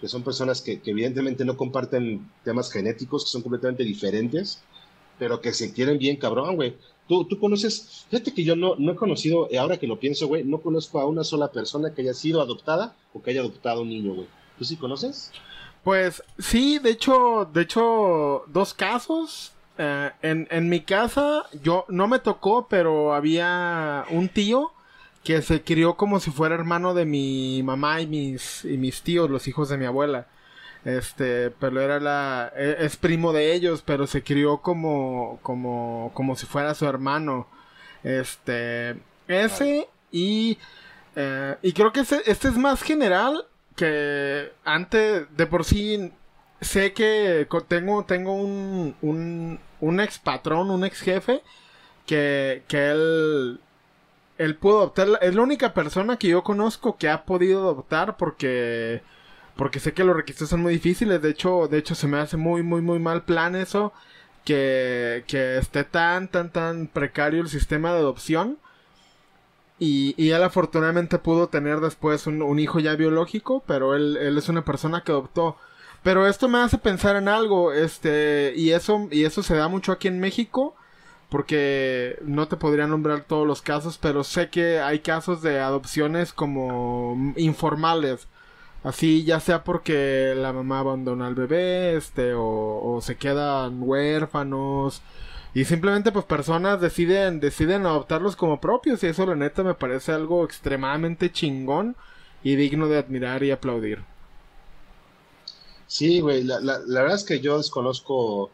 que son personas que, evidentemente no comparten temas genéticos, que son completamente diferentes, pero que se quieren bien cabrón, güey. Tú, tú conoces, fíjate que yo no, no he conocido, ahora que lo pienso, güey, no conozco a una sola persona que haya sido adoptada o que haya adoptado un niño, güey. ¿Tú sí conoces? Pues sí, de hecho, de hecho, dos casos. Eh, en, en mi casa, yo no me tocó, pero había un tío que se crió como si fuera hermano de mi mamá y mis, y mis tíos, los hijos de mi abuela. Este, pero era la, e, es primo de ellos, pero se crió como, como, como si fuera su hermano. Este, ese y, eh, y creo que este, este es más general que antes de por sí sé que tengo, tengo un, un, un ex patrón, un ex jefe, que, que él, él pudo adoptar. Es la única persona que yo conozco que ha podido adoptar porque, porque sé que los requisitos son muy difíciles. De hecho, de hecho se me hace muy, muy, muy mal plan eso. Que, que esté tan, tan, tan precario el sistema de adopción y, y, él afortunadamente pudo tener después un, hijo ya biológico, pero él, él, es una persona que adoptó. Pero esto me hace pensar en algo, este, y eso, y eso se da mucho aquí en México, porque no te podría nombrar todos los casos, pero sé que hay casos de adopciones como informales. Así, ya sea porque la mamá abandona al bebé, este, o, o se quedan huérfanos, y simplemente pues personas deciden, deciden adoptarlos como propios y eso la neta me parece algo extremadamente chingón y digno de admirar y aplaudir. Sí, güey, la, la, verdad es que yo desconozco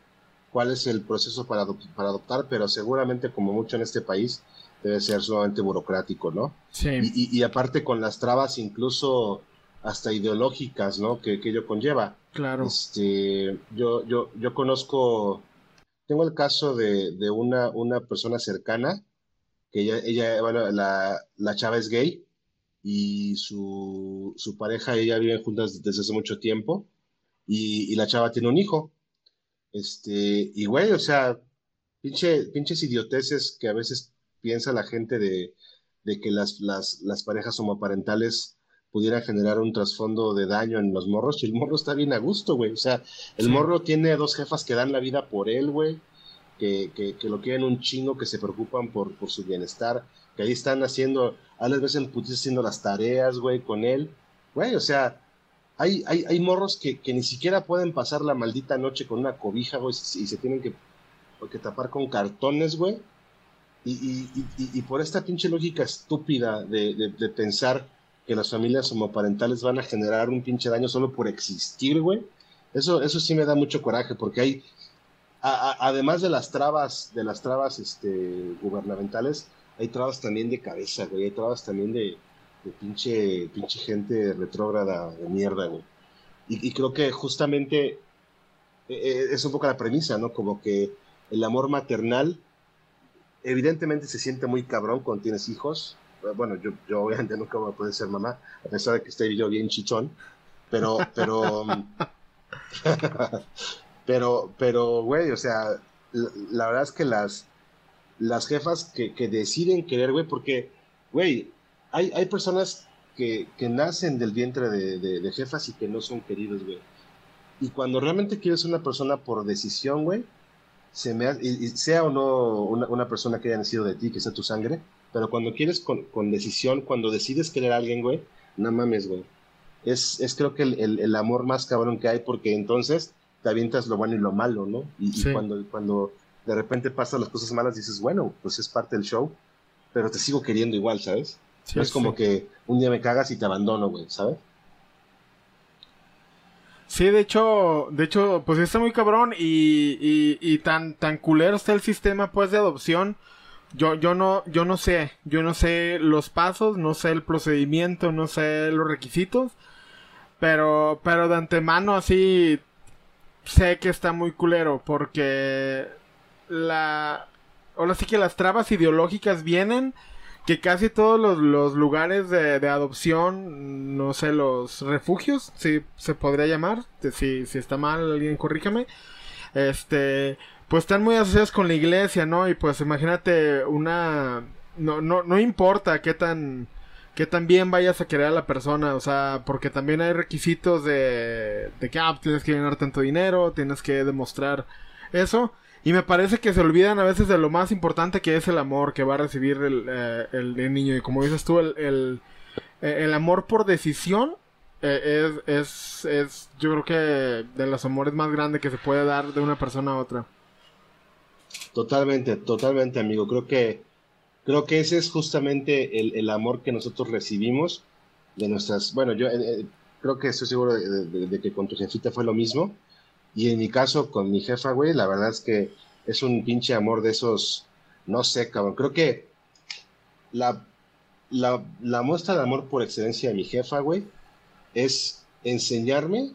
cuál es el proceso para, para adoptar, pero seguramente como mucho en este país debe ser sumamente burocrático, ¿no? Sí. Y, y, aparte con las trabas incluso hasta ideológicas, ¿no? Que, que ello conlleva. Claro. Este, yo, yo, yo conozco, tengo el caso de, de una, una persona cercana, que ella, ella bueno, la, la chava es gay y su, su pareja y ella viven juntas desde hace mucho tiempo y, y la chava tiene un hijo. Este, y güey, o sea, pinche, pinches idioteces que a veces piensa la gente de, de que las, las, las parejas homoparentales pudieran generar un trasfondo de daño en los morros, y el morro está bien a gusto, güey. O sea, el morro tiene dos jefas que dan la vida por él, güey, que, que, que, lo quieren un chingo, que se preocupan por, por su bienestar, que ahí están haciendo, a las veces el haciendo las tareas, güey, con él. Güey, o sea, hay, hay, hay morros que, que, ni siquiera pueden pasar la maldita noche con una cobija, güey, y se tienen que, que tapar con cartones, güey. Y, y, y, y, por esta pinche lógica estúpida de, de, de, pensar que las familias homoparentales van a generar un pinche daño solo por existir, güey. Eso, eso sí me da mucho coraje, porque hay, además de las trabas, de las trabas este, gubernamentales, hay trabas también de cabeza, güey, hay trabas también de, pinche, pinche gente retrógrada de mierda, güey. Y, creo que justamente eh, es un poco la premisa, ¿no? Como que el amor maternal evidentemente se siente muy cabrón cuando tienes hijos. Bueno, yo, yo obviamente nunca voy a poder ser mamá, a pesar de que estoy yo bien chichón, pero, pero, <laughs> pero, pero, güey, o sea, la, la, verdad es que las, las jefas que, que deciden querer, güey, porque, güey, hay, hay personas que, que nacen del vientre de, de, de, jefas y que no son queridos, güey. Y cuando realmente quieres una persona por decisión, güey, se me ha, y, y sea o no una, una, persona que haya nacido de ti, que sea tu sangre, pero cuando quieres con, con decisión, cuando decides querer a alguien, güey, no mames, güey. Es, es creo que el, el, el, amor más cabrón que hay, porque entonces te avientas lo bueno y lo malo, ¿no? Y, sí. y cuando, cuando de repente pasan las cosas malas, dices, bueno, pues es parte del show, pero te sigo queriendo igual, ¿sabes? Sí, no es como que un día me cagas y te abandono, güey, ¿sabes? Sí, de hecho, de hecho, pues está muy cabrón y, y, tan, tan culero está el sistema pues de adopción. Yo, yo no, yo no sé, yo no sé los pasos, no sé el procedimiento, no sé los requisitos, pero, pero de antemano así sé que está muy culero porque ahora sí que las trabas ideológicas vienen que casi todos los, los lugares de, de, adopción, no sé, los refugios, si se podría llamar, si, si está mal alguien corríjame, este, pues están muy asociados con la iglesia, ¿no? Y pues imagínate una, no, no, no importa qué tan, qué tan bien vayas a querer a la persona, o sea, porque también hay requisitos de, de que, ah, tienes que ganar tanto dinero, tienes que demostrar eso. Y me parece que se olvidan a veces de lo más importante que es el amor que va a recibir el, eh, el, niño. Y como dices tú, el, el, el amor por decisión eh, es, es, es, yo creo que de los amores más grandes que se puede dar de una persona a otra. Totalmente, totalmente, amigo. Creo que, creo que ese es justamente el, el amor que nosotros recibimos de nuestras. Bueno, yo eh, creo que estoy seguro de, de, de que con tu jefita fue lo mismo y en mi caso, con mi jefa, güey, la verdad es que es un pinche amor de esos, no sé, cabrón. Creo que la, la, la muestra de amor por excelencia de mi jefa, güey, es enseñarme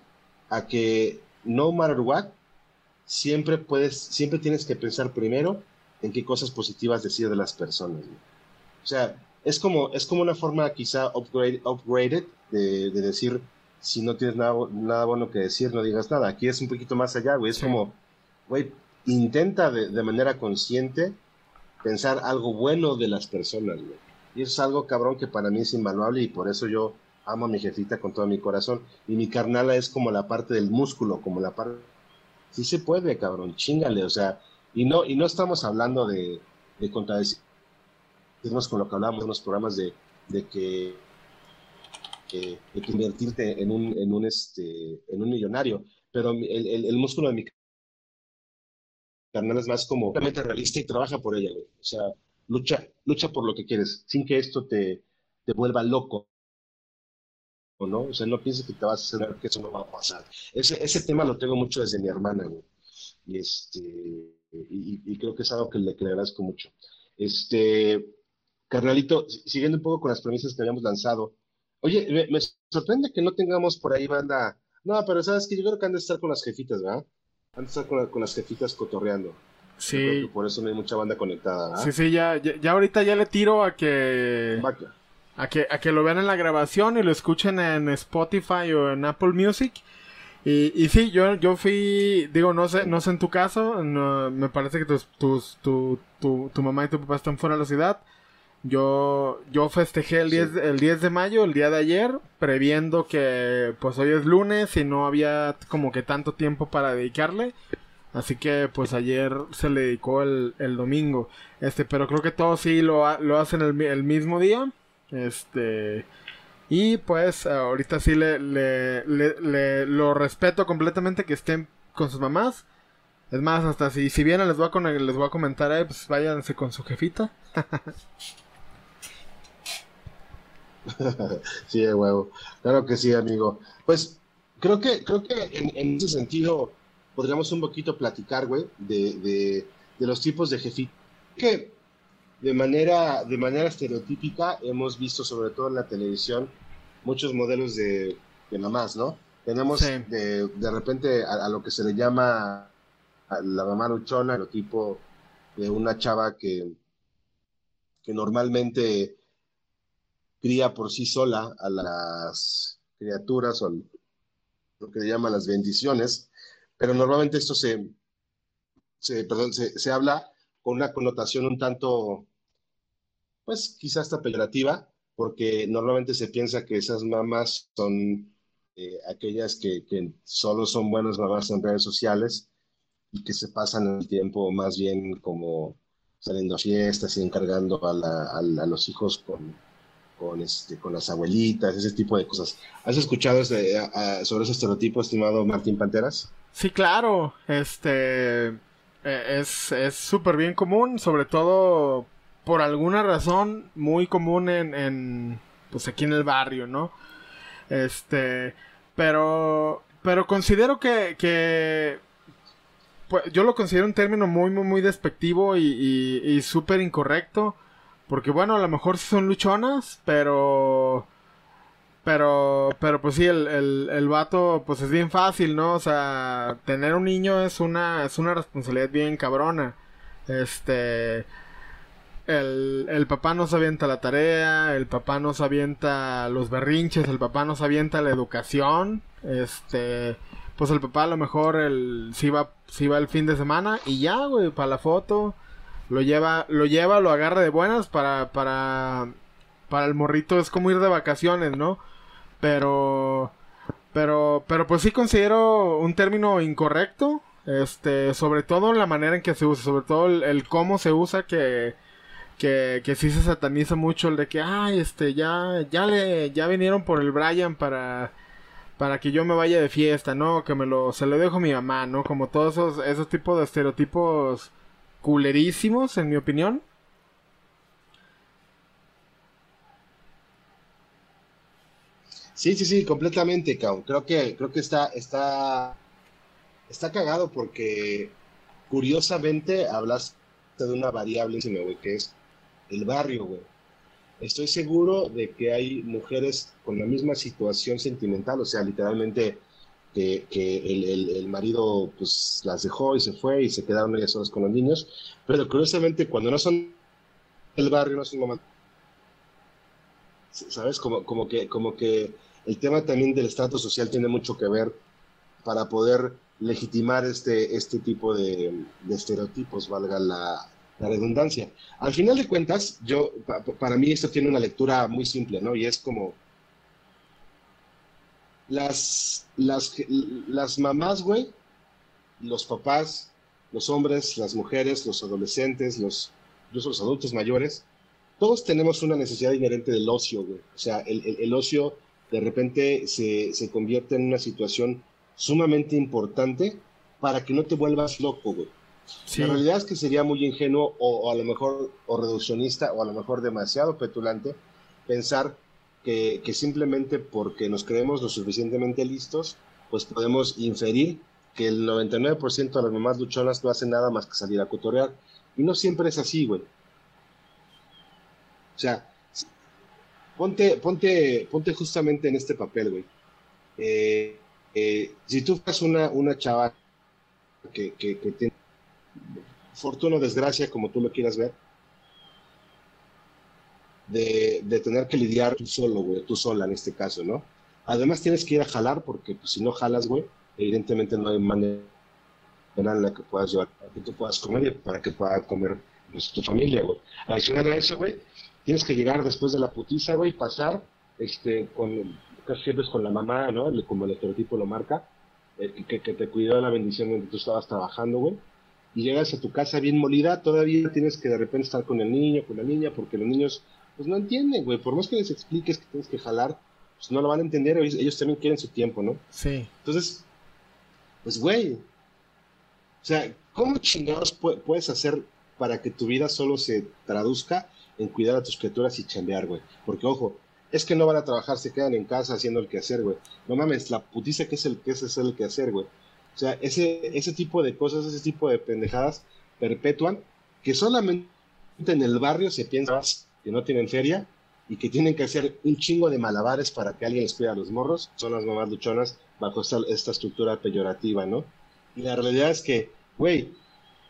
a que no matter what, siempre puedes, siempre tienes que pensar primero en qué cosas positivas decir de las personas. Güey. O sea, es como, es como una forma quizá upgrade, upgraded de, de decir, si no tienes nada, nada bueno que decir, no digas nada. Aquí es un poquito más allá, güey. Es sí. como, güey, intenta de, de, manera consciente pensar algo bueno de las personas, güey. Y eso es algo, cabrón, que para mí es invaluable y por eso yo amo a mi jefita con todo mi corazón. Y mi carnala es como la parte del músculo, como la parte... Sí se puede, cabrón, chingale, o sea, y no, y no estamos hablando de, de contradecirnos con lo que hablamos en los programas de, de que que, en un, en un, este, en un millonario. Pero el, el, músculo de mi carnal es más como realmente realista y trabaja por ella, güey. O sea, lucha, lucha por lo que quieres, sin que esto te, te vuelva loco. ¿no? O sea, no pienses que te vas a hacer que eso no va a pasar. Ese, ese tema lo tengo mucho desde mi hermana, güey. Y, este, y, y creo que es algo que le, que le agradezco mucho. Este, carnalito, siguiendo un poco con las premisas que habíamos lanzado. Oye, me, sorprende que no tengamos por ahí banda. No, pero sabes que yo creo que han de estar con las jefitas, ¿verdad? Han de estar con, las jefitas cotorreando. Sí. por eso no hay mucha banda conectada, ¿verdad? Sí, sí, ya, ya, ahorita ya le tiro a que. A que, a que lo vean en la grabación y lo escuchen en Spotify o en Apple Music. Y, y sí, yo, yo fui, digo, no sé, no sé en tu caso, me parece que tus, tus, tu, tu, tu mamá y tu papá están fuera de la ciudad. Yo, yo festejé el 10, el 10 de mayo, el día de ayer, previendo que pues hoy es lunes y no había como que tanto tiempo para dedicarle. Así que pues ayer se le dedicó el, el domingo. Este, pero creo que todos sí lo, lo hacen el, el mismo día. Este. Y pues ahorita sí le, le, le, lo respeto completamente que estén con sus mamás. Es más, hasta si, si vienen les voy a, les voy a comentar, eh, pues váyanse con su jefita. <laughs> <laughs> sí, de huevo. Claro que sí, amigo. Pues creo que, creo que en, ese sentido podríamos un poquito platicar, güey, de, de, de, los tipos de jefita. Que de manera, de manera estereotípica hemos visto, sobre todo en la televisión, muchos modelos de, de mamás, ¿no? Tenemos de, de, repente a, lo que se le llama la mamá luchona, el tipo de una chava que, que normalmente cría por sí sola a las criaturas o lo que le llaman las bendiciones, pero normalmente esto se, se, perdón, se, se habla con una connotación un tanto, pues quizás hasta peyorativa, porque normalmente se piensa que esas mamás son eh, aquellas que, que, solo son buenas mamás en redes sociales y que se pasan el tiempo más bien como saliendo a fiestas y encargando a, a, los hijos con, con, este, con las abuelitas, ese tipo de cosas. ¿Has escuchado sobre ese estereotipo, estimado Martín Panteras? Sí, claro. Este eh, es súper bien común, sobre todo por alguna razón muy común en, en, pues aquí en el barrio, ¿no? Este, pero, pero considero que, que pues, yo lo considero un término muy, muy, muy despectivo y, y, y súper incorrecto, porque bueno, a lo mejor son luchonas, pero pero, pero pues sí, el, el, el vato, pues es bien fácil, ¿no? O sea, tener un niño es una, es una responsabilidad bien cabrona. Este, el, el papá nos avienta la tarea, el papá nos avienta los berrinches, el papá nos avienta la educación, este, pues el papá a lo mejor el, si va, si va el fin de semana y ya, güey, para la foto, lo lleva, lo lleva, lo agarra de buenas para, para, para el morrito es como ir de vacaciones, ¿no? Pero, pero, pero pues sí considero un término incorrecto. Este, sobre todo la manera en que se usa, sobre todo el, cómo se usa que, que, que sí se sataniza mucho el de que, ay, este, ya, ya le, ya vinieron por el Brian para, para que yo me vaya de fiesta, ¿no? Que me lo, se lo dejo a mi mamá, ¿no? Como todos esos, esos tipos de estereotipos culerísimos, en mi opinión. Sí, sí, sí, completamente, cabrón. Creo que, creo que está, está, está cagado porque curiosamente hablas de una variable, güey, que es el barrio, güey. Estoy seguro de que hay mujeres con la misma situación sentimental, o sea, literalmente que, el, el, marido pues las dejó y se fue y se quedaron ellas solas con los niños, pero curiosamente cuando no son el barrio, no son mamá, ¿sabes? Como, como que, como que el tema también del estrato social tiene mucho que ver para poder legitimar este, este tipo de, estereotipos, valga la, redundancia. Al final de cuentas, yo, para mí esto tiene una lectura muy simple, ¿no? Y es como las, las, las mamás, güey, los papás, los hombres, las mujeres, los adolescentes, los, incluso los adultos mayores, todos tenemos una necesidad inherente del ocio, güey. O sea, el, el ocio de repente se, se convierte en una situación sumamente importante para que no te vuelvas loco, güey. La realidad es que sería muy ingenuo o, a lo mejor o reduccionista o a lo mejor demasiado petulante pensar que, que, simplemente porque nos creemos lo suficientemente listos, pues podemos inferir que el 99% de las mamás luchonas no hacen nada más que salir a cotorrear. Y no siempre es así, güey. O sea, ponte, ponte, ponte justamente en este papel, güey. Eh, eh, si tú fueras una, una chava que, que, tiene fortuna o desgracia, como tú lo quieras ver, de, tener que lidiar tú solo, güey, tú sola en este caso, ¿no? Además tienes que ir a jalar, porque pues, si no jalas, güey, evidentemente no hay manera en la que puedas llevar, para que tú puedas comer y para que pueda comer pues, tu familia, güey. Adicional a eso, güey, tienes que llegar después de la putiza, güey, pasar, este, con, casi siempre es con la mamá, ¿no? Como el estereotipo lo marca, eh, que, que, te cuidó la bendición donde tú estabas trabajando, güey. Y llegas a tu casa bien molida, todavía tienes que de repente estar con el niño, con la niña, porque los niños, pues no entienden, güey. Por más que les expliques que tienes que jalar, pues no lo van a entender, ellos, ellos también quieren su tiempo, ¿no? Sí. Entonces, pues, güey, o sea, ¿cómo chingados puedes hacer para que tu vida solo se traduzca en cuidar a tus criaturas y chambear, güey? Porque, ojo, es que no van a trabajar, se quedan en casa haciendo el quehacer, güey. No mames, la putiza que es el que es el quehacer, güey. O sea, ese, ese tipo de cosas, ese tipo de pendejadas perpetúan que solamente en el barrio se piensa que no tienen feria y que tienen que hacer un chingo de malabares para que alguien les cuide a los morros. Son las mamás luchonas bajo esta, estructura peyorativa, ¿no? Y la realidad es que, güey,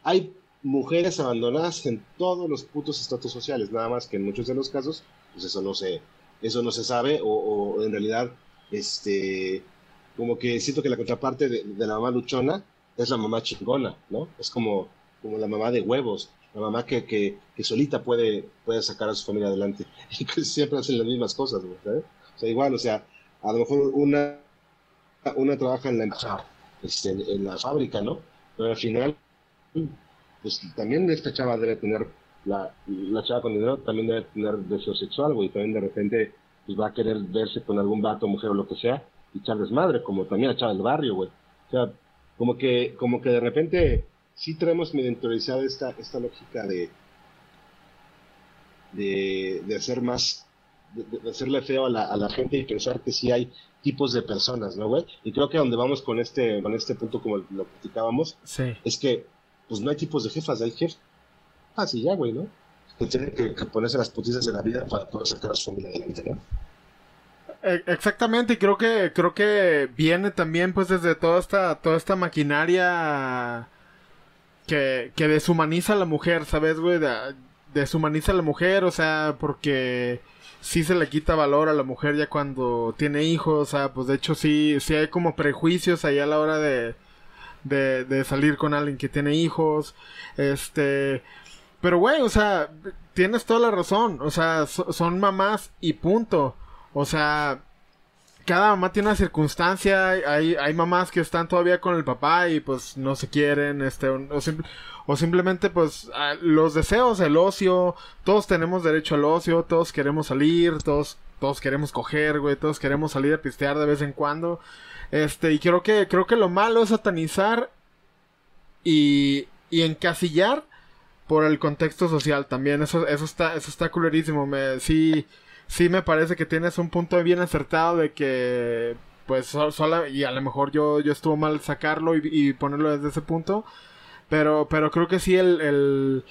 hay mujeres abandonadas en todos los putos estatus sociales, nada más que en muchos de los casos, pues eso no se, eso no se sabe, o, en realidad, este, como que siento que la contraparte de, la mamá luchona es la mamá chingona, ¿no? Es como, como la mamá de huevos, la mamá que, que, que solita puede, puede sacar a su familia adelante, <laughs> y que siempre hacen las mismas cosas, ¿sabes? O sea, igual, o sea, a lo mejor una, una trabaja en la, este, en la fábrica, ¿no? Pero al final, pues también esta chava debe tener la, la chava con dinero también debe tener deseo sexual, güey, también de repente pues va a querer verse con algún vato, mujer o lo que sea, y echar desmadre, como también la chava del barrio, güey. O sea, como que, como que de repente sí traemos medio esta, esta lógica de, de, de hacer más, de, hacerle feo a la, a la gente y pensar que sí hay tipos de personas, ¿no, güey? Y creo que donde vamos con este, con este punto, como lo platicábamos, es que pues no hay tipos de jefas, hay jefes Ah, sí, ya, güey, ¿no? Que tiene que, ponerse las putizas de la vida para poder sacar a su familia adelante, ¿no? E, exactamente, y creo que, creo que viene también pues desde toda esta, toda esta maquinaria que, que deshumaniza a la mujer, ¿sabes, güey? deshumaniza a la mujer, o sea, porque sí se le quita valor a la mujer ya cuando tiene hijos, o sea, pues de hecho sí, sí hay como prejuicios ahí a la hora de, de, de salir con alguien que tiene hijos, este, pero, güey, o sea, tienes toda la razón. O sea, son mamás y punto. O sea, cada mamá tiene una circunstancia. Hay, hay mamás que están todavía con el papá y pues no se quieren. Este, o, o simplemente pues los deseos, el ocio. Todos tenemos derecho al ocio. Todos queremos salir. Todos, todos queremos coger, güey. Todos queremos salir a pistear de vez en cuando. Este, y creo que, creo que lo malo es satanizar y, y encasillar por el contexto social también. Eso, eso está, eso está culerísimo. Me, sí, sí me parece que tienes un punto bien acertado de que, pues, sola, y a lo mejor yo, yo estuvo mal sacarlo y, ponerlo desde ese punto. Pero, pero creo que sí el, el,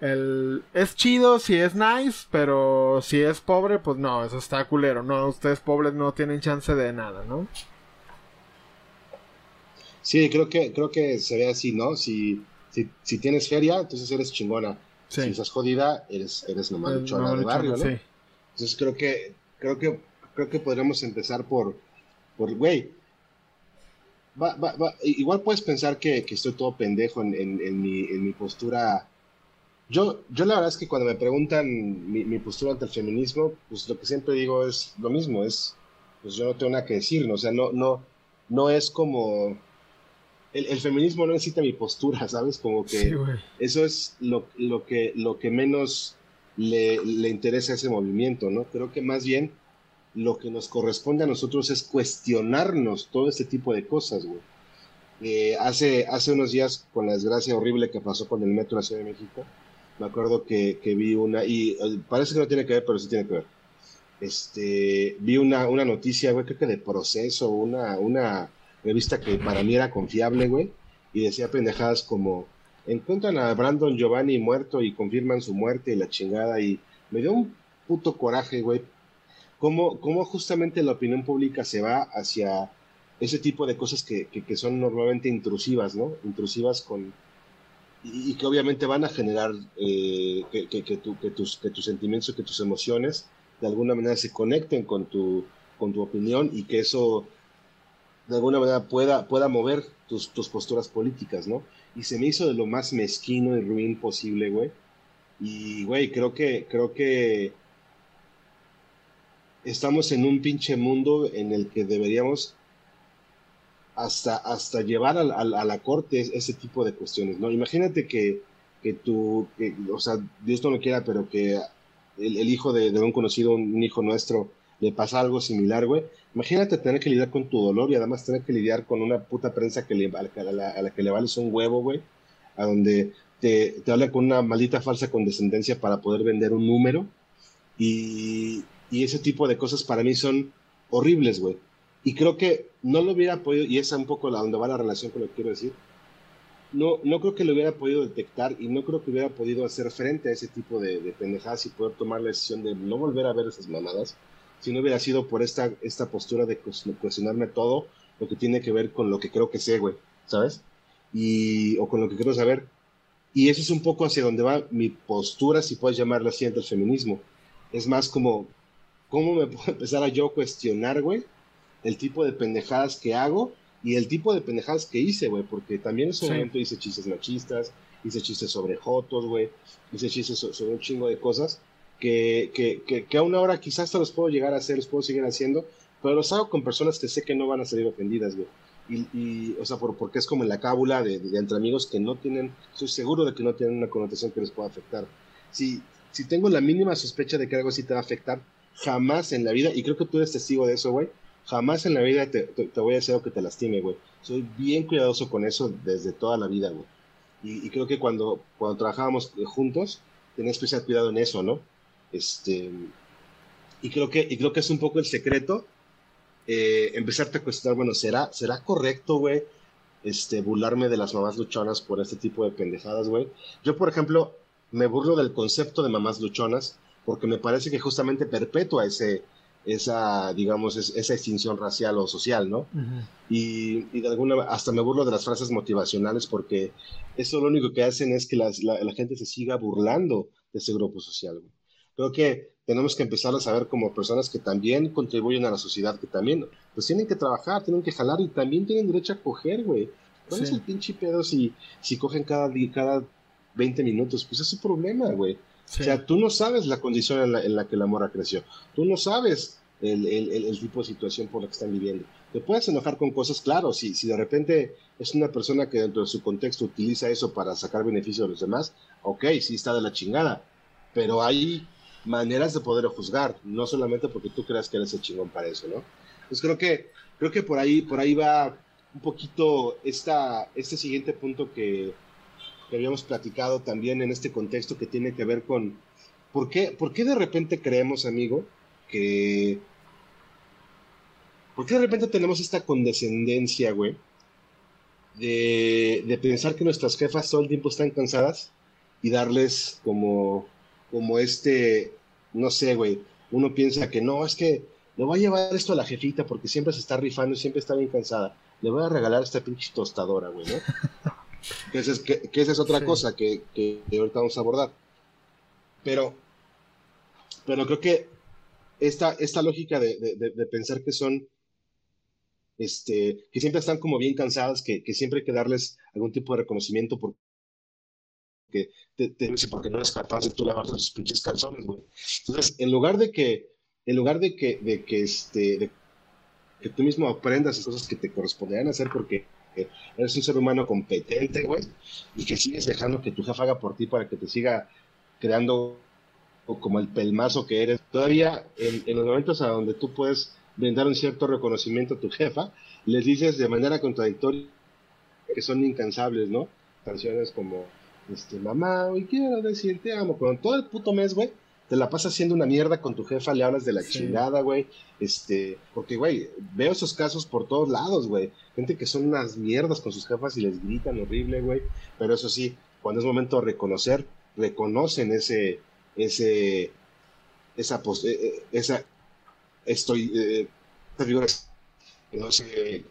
el, es chido si es nice, pero si es pobre, pues no, eso está culero. No, ustedes pobres no tienen chance de nada, ¿no? Sí, creo que, creo que se ve así, ¿no? Si, si, si tienes feria, entonces eres chingona. Si estás jodida, eres, eres nomás luchona de barrio, ¿no? Entonces creo que, creo que, creo que podríamos empezar por, por, güey, va, va, va. igual puedes pensar que, que estoy todo pendejo en, en, mi, en mi postura. Yo, yo la verdad es que cuando me preguntan mi, mi, postura ante el feminismo, pues lo que siempre digo es lo mismo, es, pues yo no tengo nada que decir, ¿no? o sea, no, no, no es como, el, feminismo no necesita mi postura, <laughs> ¿sabes? Como que eso es lo, lo, que, lo que menos le, interesa ese movimiento, ¿no? Creo que más bien lo que nos corresponde a nosotros es cuestionarnos todo este tipo de cosas, güey. Eh, hace, hace unos días, con la desgracia horrible que pasó con el metro de la Ciudad de México, me acuerdo que, que vi una, y eh, parece que no tiene que ver, pero sí tiene que ver. Este, vi una, una noticia, güey, creo que de proceso, una, una, revista que para mí era confiable, güey, y decía pendejadas como, encuentran a Brandon Giovanni muerto y confirman su muerte y la chingada, y me dio un puto coraje, güey. Cómo, cómo justamente la opinión pública se va hacia ese tipo de cosas que, que, son normalmente intrusivas, ¿no? Intrusivas con... Y, que obviamente van a generar eh, que, que, tu, que, tus, que tus sentimientos, que tus emociones de alguna manera se conecten con tu, con tu opinión y que eso de alguna manera pueda, pueda mover tus, tus posturas políticas, ¿no? Y se me hizo de lo más mezquino y ruin posible, güey. Y, güey, creo que, creo que estamos en un pinche mundo en el que deberíamos hasta, hasta llevar a, la corte ese tipo de cuestiones, ¿no? Imagínate que, que tú, o sea, Dios no lo quiera, pero que el, hijo de, un conocido, un hijo nuestro, le pasa algo similar, güey. Imagínate tener que lidiar con tu dolor y además tener que lidiar con una puta prensa que le, a, la, que le vales un huevo, güey. A donde te, te habla con una maldita falsa condescendencia para poder vender un número. Y, y ese tipo de cosas para mí son horribles, güey. Y creo que no lo hubiera podido, y esa es un poco la donde va la relación con lo que quiero decir, no, no creo que lo hubiera podido detectar y no creo que hubiera podido hacer frente a ese tipo de, pendejadas y poder tomar la decisión de no volver a ver esas mamadas si no hubiera sido por esta, esta postura de cuestionarme todo lo que tiene que ver con lo que creo que sé, güey, ¿sabes? Y, o con lo que quiero saber. Y eso es un poco hacia donde va mi postura, si puedes llamarla así, ante el feminismo. Es más como, ¿cómo me <laughs> puedo empezar a yo cuestionar, güey? el tipo de pendejadas que hago y el tipo de pendejadas que hice, güey, porque también en ese momento hice chistes machistas, hice chistes sobre jotos, güey, hice chistes sobre un chingo de cosas que, que, que, que aún ahora quizás hasta los puedo llegar a hacer, los puedo seguir haciendo, pero los hago con personas que sé que no van a salir ofendidas, güey. Y, y, o sea, por, porque es como en la cábula de, de, entre amigos que no tienen, estoy seguro de que no tienen una connotación que les pueda afectar. Si, si tengo la mínima sospecha de que algo así te va a afectar, jamás en la vida, y creo que tú eres testigo de eso, güey, jamás en la vida te, voy a hacer algo que te lastime, güey. Soy bien cuidadoso con eso desde toda la vida, güey. Y, creo que cuando, cuando trabajábamos juntos, tenía especial cuidado en eso, ¿no? Este, y creo que, y creo que es un poco el secreto, eh, empezarte a cuestionar, bueno, ¿será, será correcto, güey, este, burlarme de las mamás luchonas por este tipo de pendejadas, güey? Yo, por ejemplo, me burlo del concepto de mamás luchonas porque me parece que justamente perpetúa ese, esa, digamos, esa extinción racial o social, ¿no? y, y, de alguna hasta me burlo de las frases motivacionales porque eso lo único que hacen es que la, la, gente se siga burlando de ese grupo social. Creo que tenemos que empezar a saber como personas que también contribuyen a la sociedad, que también, pues tienen que trabajar, tienen que jalar y también tienen derecho a coger, güey. ¿Cuál es el pinche pedo si, si cogen cada, cada 20 minutos? Pues es su problema, güey. O sea, tú no sabes la condición en la, en la, que la mora creció. Tú no sabes el, el, el, tipo de situación por la que están viviendo. Te puedes enojar con cosas, claro, si, si de repente es una persona que dentro de su contexto utiliza eso para sacar beneficio de los demás, ok, sí está de la chingada. Pero hay maneras de poder juzgar, no solamente porque tú creas que eres el chingón para eso, ¿no? Pues creo que, creo que por ahí, por ahí va un poquito esta, este siguiente punto que, que habíamos platicado también en este contexto que tiene que ver con por qué, por qué de repente creemos, amigo, que... ¿Por qué de repente tenemos esta condescendencia, güey? De, de, pensar que nuestras jefas todo el tiempo están cansadas y darles como, como este, no sé, güey, uno piensa que no, es que le voy a llevar esto a la jefita porque siempre se está rifando y siempre está bien cansada. Le voy a regalar esta pinche tostadora, güey, ¿no? <laughs> Que, esa es, otra cosa que, que, ahorita vamos a abordar. Pero, pero creo que esta, esta lógica de, de, pensar que son, este, que siempre están como bien cansadas, que, que siempre hay que darles algún tipo de reconocimiento porque te, te, porque no eres capaz de tú lavar tus pinches calzones, güey. Entonces, en lugar de que, en lugar de que, de que este, que tú mismo aprendas las cosas que te corresponderían hacer porque eres un ser humano competente, güey, y que sigues dejando que tu jefa haga por ti para que te siga creando como el pelmazo que eres. Todavía en, los momentos a donde tú puedes brindar un cierto reconocimiento a tu jefa, les dices de manera contradictoria que son incansables, ¿no? Canciones como, este, mamá, hoy quiero decirte amo, con todo el puto mes, güey, te la pasas haciendo una mierda con tu jefa, le hablas de la chingada, güey. Este, porque, güey, veo esos casos por todos lados, güey. Gente que son unas mierdas con sus jefas y les gritan horrible, güey. Pero eso sí, cuando es momento de reconocer, reconocen ese, ese, esa, pos- eh, eh, esa estoy, eh, que no se,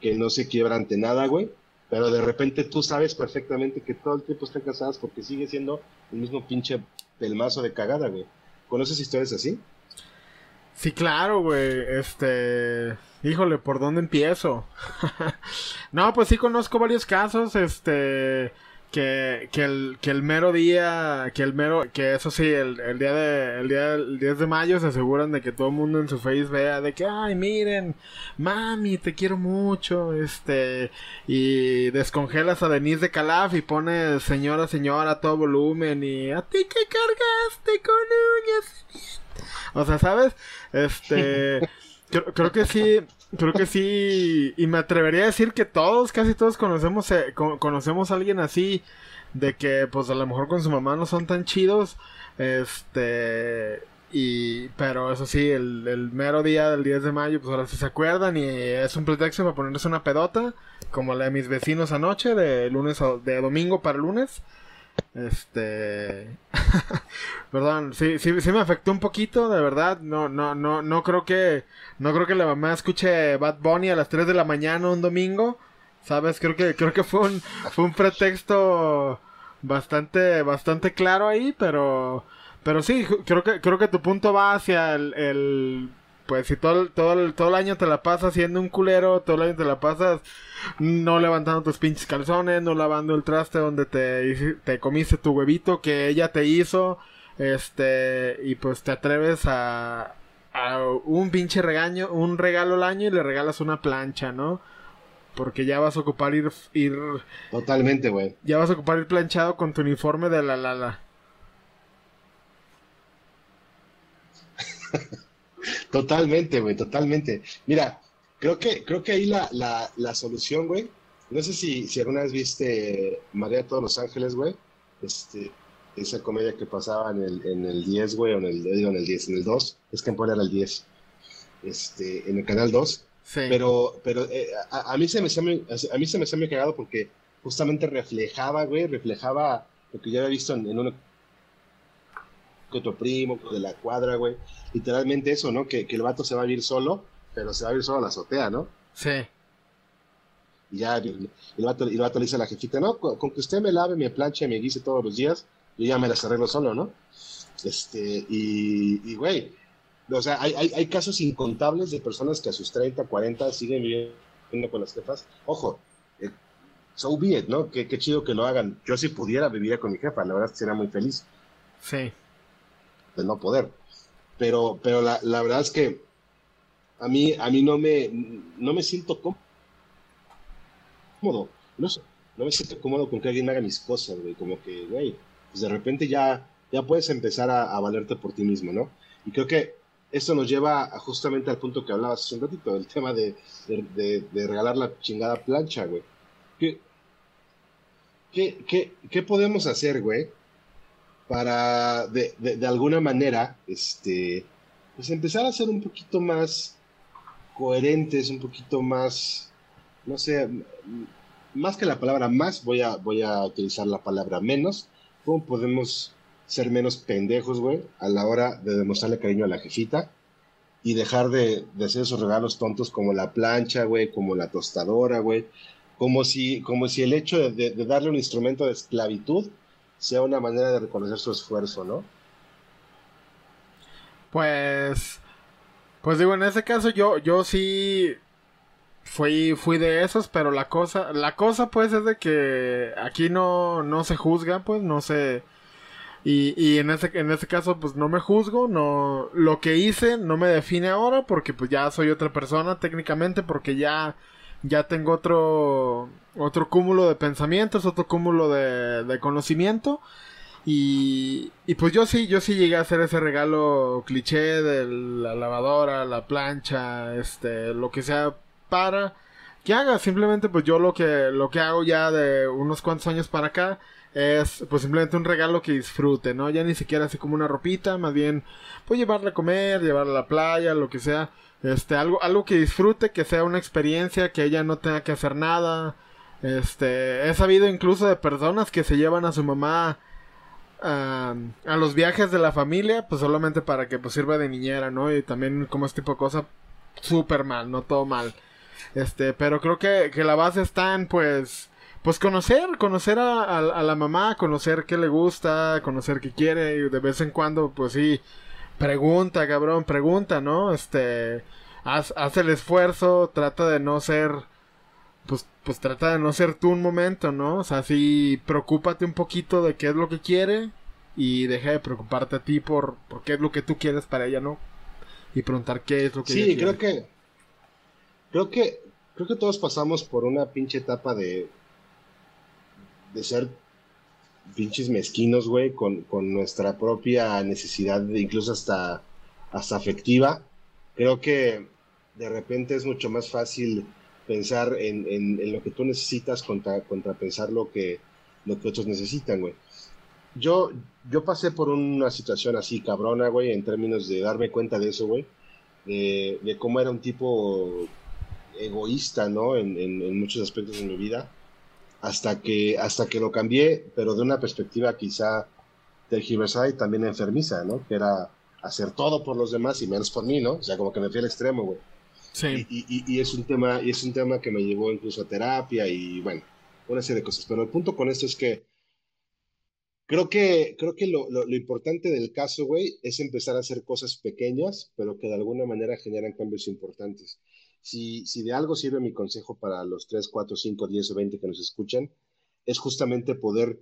que no se quiebra ante nada, güey. Pero de repente tú sabes perfectamente que todo el tiempo están casadas porque sigue siendo el mismo pinche pelmazo de cagada, güey. ¿Conoces historias así? Sí, claro, güey. Este. Híjole, ¿por dónde empiezo? <laughs> no, pues sí conozco varios casos, este. Que, que, el, que el mero día, que el mero, que eso sí, el, el día de, el día el 10 de mayo se aseguran de que todo el mundo en su face vea de que, ay, miren, mami, te quiero mucho, este, y descongelas a Denise de Calaf y pones señora, señora a todo volumen y a ti que cargaste con uñas. O sea, ¿sabes? Este, <laughs> creo, creo que sí, creo que sí, y me atrevería a decir que todos, casi todos conocemos, eh, co- conocemos a alguien así, de que pues a lo mejor con su mamá no son tan chidos, este, y, pero eso sí, el, el mero día del 10 de mayo, pues ahora sí se acuerdan y es un pretexto para ponerse una pedota, como la de mis vecinos anoche, de lunes a, de domingo para lunes. Este. <laughs> Perdón, sí, sí, sí me afectó un poquito, de verdad. No, no, no, no creo que. No creo que la mamá escuche Bad Bunny a las 3 de la mañana un domingo. ¿Sabes? Creo que, creo que fue un, fue un pretexto bastante, bastante claro ahí, pero. Pero sí, creo que, creo que tu punto va hacia el pues si todo, el- todo, todo el año te la pasas siendo un culero, todo el año te la pasas no levantando tus pinches calzones, no lavando el traste donde te, te comiste tu huevito que ella te hizo, este, y pues te atreves a, a un pinche regaño, un regalo al año y le regalas una plancha, ¿no? Porque ya vas a ocupar ir, ir, Totalmente, güey. ya vas a ocupar ir planchado con tu uniforme de la Lala. <laughs> Totalmente, güey, totalmente. Mira, creo que, creo que ahí la, la, la solución, güey. No sé si, si alguna vez viste María de todos los Ángeles, güey. Este, esa comedia que pasaba en el, en el 10, güey, o en el, digo en el 10, en el 2. Es que en era el 10. Este, en el canal 2. Sí. Pero, pero eh, a, a mí se me a mí se me hacía muy cagado porque justamente reflejaba, güey, reflejaba lo que yo había visto en, en uno que otro primo de la cuadra, güey. Literalmente eso, ¿no? Que, que el vato se va a vivir solo, pero se va a vivir solo a la azotea, ¿no? Sí. Y ya el, el vato, el vato le dice a la jefita, no, con, con que usted me lave, me planche, me guise todos los días, yo ya me las arreglo solo, ¿no? Este, y, y güey, o sea, hay, hay, hay casos incontables de personas que a sus 30, 40 siguen viviendo con las jefas. Ojo, eh, so be it, ¿no? Qué, qué chido que lo hagan. Yo si pudiera viviría con mi jefa, la verdad sería muy feliz Sí. De no poder. Pero, pero la, la verdad es que a mí, a mí no me, no me siento cómodo. No no me siento cómodo con que alguien haga mis cosas, güey. Como que, güey, pues de repente ya, ya puedes empezar a, valerte por ti mismo, ¿no? Y creo que esto nos lleva justamente al punto que hablabas hace un ratito, el tema de, de, regalar la chingada plancha, güey. ¿Qué, qué, qué, qué podemos hacer, güey? Para de, de, de alguna manera este pues empezar a ser un poquito más coherentes un poquito más no sé más que la palabra más voy a voy a utilizar la palabra menos. Cómo podemos ser menos pendejos güey a la hora de demostrarle cariño a la jefita y dejar de, de hacer esos regalos tontos como la plancha güey como la tostadora güey como si como si el hecho de- de darle un instrumento de esclavitud sea una manera de reconocer su esfuerzo, ¿no? Pues, pues digo, en ese caso yo, yo sí fui, fui de esos, pero la cosa, la cosa pues es de que aquí no, no se juzga, pues no se, y, y en ese, en ese caso pues no me juzgo, no, lo que hice no me define ahora porque pues ya soy otra persona técnicamente porque ya, ya tengo otro, otro cúmulo de pensamientos, otro cúmulo de, conocimiento. Y, y pues yo sí, yo sí llegué a hacer ese regalo cliché de la lavadora, la plancha, este, lo que sea para que haga. Simplemente pues yo lo que, lo que hago ya de unos cuantos años para acá es pues simplemente un regalo que disfrute, ¿no? Ya ni siquiera así como una ropita, más bien pues llevarla a comer, llevarla a la playa, lo que sea. Este, algo, algo que disfrute, que sea una experiencia, que ella no tenga que hacer nada. Este, he sabido incluso de personas que se llevan a su mamá a, a los viajes de la familia, pues solamente para que pues sirva de niñera, ¿no? Y también como este tipo de cosa, súper mal, no todo mal. Este, pero creo que, que la base está en, pues, pues conocer, conocer a, a, la mamá, conocer qué le gusta, conocer qué quiere, y de vez en cuando, pues sí, pregunta, cabrón, pregunta, ¿no? Este, haz, haz el esfuerzo, trata de no ser, pues, pues trata de no ser tú un momento, ¿no? O sea, sí, preocúpate un poquito de qué es lo que quiere y deja de preocuparte a ti por, por qué es lo que tú quieres para ella, ¿no? Y preguntar qué es lo que sí, ella quiere. Sí, creo que, creo que, creo que todos pasamos por una pinche etapa de, de ser pinches mezquinos, güey, con, con, nuestra propia necesidad, incluso hasta, hasta afectiva. Creo que de repente es mucho más fácil pensar en, en, lo que tú necesitas contra, contra pensar lo que, lo que otros necesitan, güey. Yo, yo pasé por una situación así cabrona, güey, en términos de darme cuenta de eso, güey, de, de, cómo era un tipo egoísta, ¿no? En, en, muchos aspectos de mi vida, hasta que, hasta que lo cambié, pero de una perspectiva quizá tergiversada y también enfermiza, ¿no? Que era hacer todo por los demás y menos por mí, ¿no? O sea, como que me fui al extremo, güey. Sí. Y, y, y, es un tema, y es un tema que me llevó incluso a terapia y bueno, una serie de cosas. Pero el punto con esto es que creo que, creo que lo, lo, lo importante del caso, güey, es empezar a hacer cosas pequeñas, pero que de alguna manera generan cambios importantes. Si, si de algo sirve mi consejo para los 3, 4, 5, 10 o 20 que nos escuchan, es justamente poder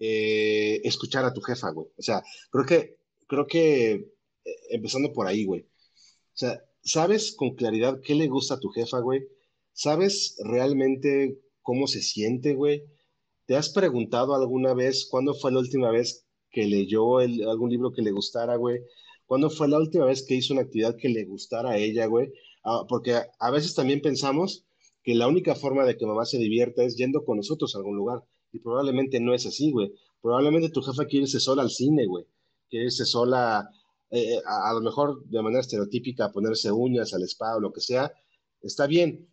eh, escuchar a tu jefa, güey. O sea, creo que, creo que, eh, empezando por ahí, güey. O sea, ¿sabes con claridad qué le gusta a tu jefa, güey? ¿Sabes realmente cómo se siente, güey? ¿Te has preguntado alguna vez cuándo fue la última vez que leyó algún libro que le gustara, güey? ¿Cuándo fue la última vez que hizo una actividad que le gustara a ella, güey? Ah, porque a, a veces también pensamos que la única forma de que mamá se divierta es yendo con nosotros a algún lugar. Y probablemente no es así, güey. Probablemente tu jefa quiere irse sola al cine, güey. Quiere irse sola eh, a, a, lo mejor de manera estereotípica, ponerse uñas al spa o lo que sea, está bien,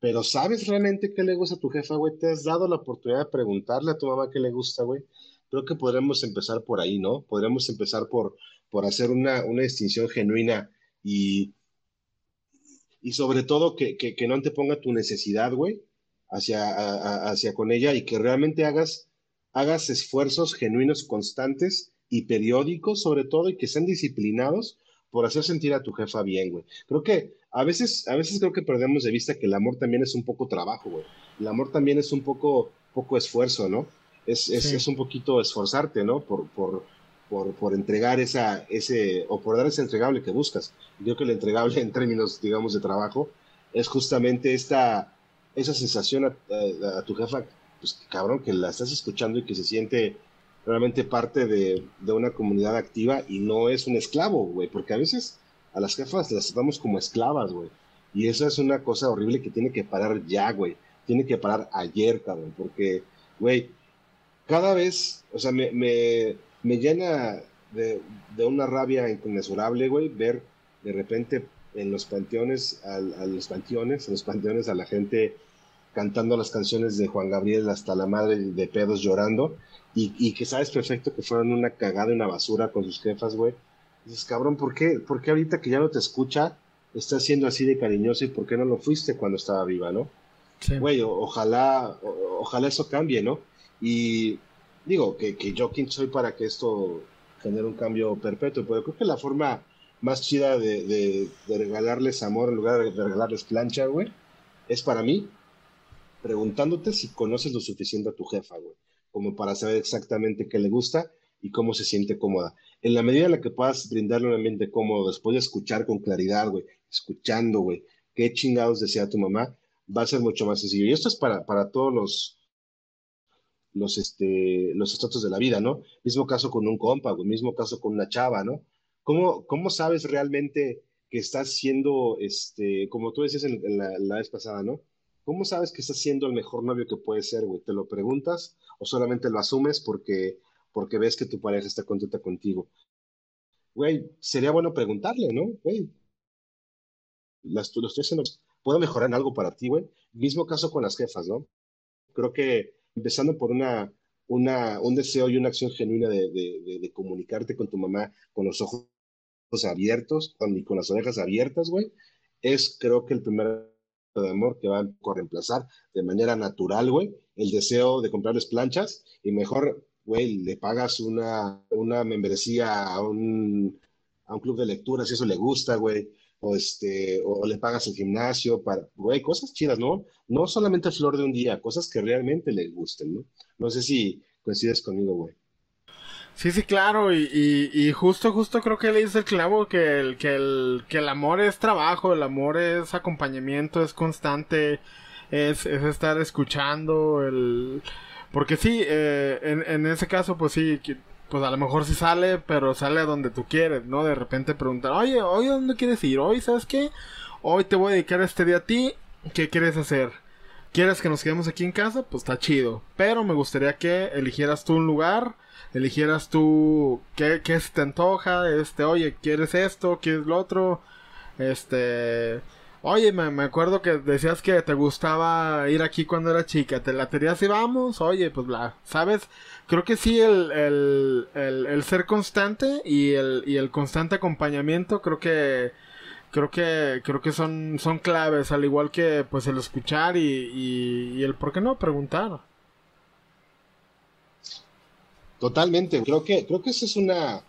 pero ¿sabes realmente qué le gusta a tu jefa, güey? ¿Te has dado la oportunidad de preguntarle a tu mamá qué le gusta, güey? Creo que podremos empezar por ahí, ¿no? Podremos empezar por, por hacer una, una distinción genuina y, y sobre todo que, que, que no te ponga tu necesidad, güey, hacia, a, hacia con ella y que realmente hagas, hagas esfuerzos genuinos, constantes y periódicos sobre todo y que sean disciplinados por hacer sentir a tu jefa bien, güey. Creo que a veces, a veces creo que perdemos de vista que el amor también es un poco trabajo, güey. El amor también es un poco, poco esfuerzo, ¿no? Es, es, sí. es un poquito esforzarte, ¿no? Por, por, por, por, entregar esa, ese, o por dar ese entregable que buscas. Yo creo que el entregable <laughs> en términos, digamos, de trabajo, es justamente esta, esa sensación a, a, a tu jefa, pues cabrón, que la estás escuchando y que se siente realmente parte de, de, una comunidad activa y no es un esclavo, güey, porque a veces a las jefas las tratamos como esclavas, güey. Y eso es una cosa horrible que tiene que parar ya, güey. Tiene que parar ayer, cabrón, porque, güey, cada vez, o sea, me, me, me llena de, de, una rabia inconmensurable, güey, ver de repente en los panteones, a, a los panteones, en los panteones a la gente cantando las canciones de Juan Gabriel hasta la madre de pedos llorando y, y, que sabes perfecto que fueron una cagada y una basura con sus jefas, güey. Dices, cabrón, ¿por qué, ¿por qué ahorita que ya no te escucha estás siendo así de cariñoso y por qué no lo fuiste cuando estaba viva, no? Sí. Güey, o, ojalá, o, ojalá eso cambie, ¿no? Y digo, que, que yo quién soy para que esto genere un cambio perpetuo, pero creo que la forma más chida de, de, de regalarles amor en lugar de regalarles plancha, güey, es para mí preguntándote si conoces lo suficiente a tu jefa, güey como para saber exactamente qué le gusta y cómo se siente cómoda. En la medida en la que puedas brindarle un ambiente cómodo, después de escuchar con claridad, güey, escuchando, güey, qué chingados desea tu mamá, va a ser mucho más sencillo. Y esto es para, para todos los, los, este, los estratos de la vida, ¿no? Mismo caso con un compa, güey, mismo caso con una chava, ¿no? ¿Cómo, cómo sabes realmente que estás siendo, este, como tú decías en, la, la vez pasada, ¿no? ¿Cómo sabes que estás siendo el mejor novio que puedes ser, güey? ¿Te lo preguntas o solamente lo asumes porque, porque ves que tu pareja está contenta contigo? Güey, sería bueno preguntarle, ¿no? Güey, lo estoy haciendo, ¿puedo mejorar en algo para ti, güey? Mismo caso con las jefas, ¿no? Creo que empezando por una, una, un deseo y una acción genuina de, de, comunicarte con tu mamá con los ojos abiertos y con las orejas abiertas, güey, es creo que el primer de amor que va a reemplazar de manera natural, güey, el deseo de comprarles planchas y mejor, güey, le pagas una, una membresía a un, a un club de lectura si eso le gusta, güey, o, este, o le pagas el gimnasio para, güey, cosas chidas, ¿no? No solamente flor de un día, cosas que realmente le gusten, ¿no? No sé si coincides conmigo, güey. Sí, sí, claro, y, y, justo, justo creo que le dice el clavo que el, que el, que el amor es trabajo, el amor es acompañamiento, es constante, es, es estar escuchando, el... Porque sí, eh, en, en ese caso, pues sí, pues a lo mejor sí sale, pero sale a donde tú quieres, ¿no? De repente preguntar, oye, hoy dónde quieres ir, hoy, ¿sabes qué? Hoy te voy a dedicar este día a ti, ¿qué quieres hacer? ¿Quieres que nos quedemos aquí en casa? Pues está chido, pero me gustaría que eligieras tú un lugar eligieras tú qué, qué se te antoja, este, oye, ¿quieres esto? ¿Quieres lo otro? Este, oye, me, me acuerdo que decías que te gustaba ir aquí cuando era chica, ¿te laterías y vamos? Oye, pues bla, ¿sabes? Creo que sí, el, el, el, ser constante y el, y el constante acompañamiento, creo que creo que creo que son son claves al igual que pues el escuchar y, y, y el por qué no preguntar Totalmente, creo que, creo que esa es una,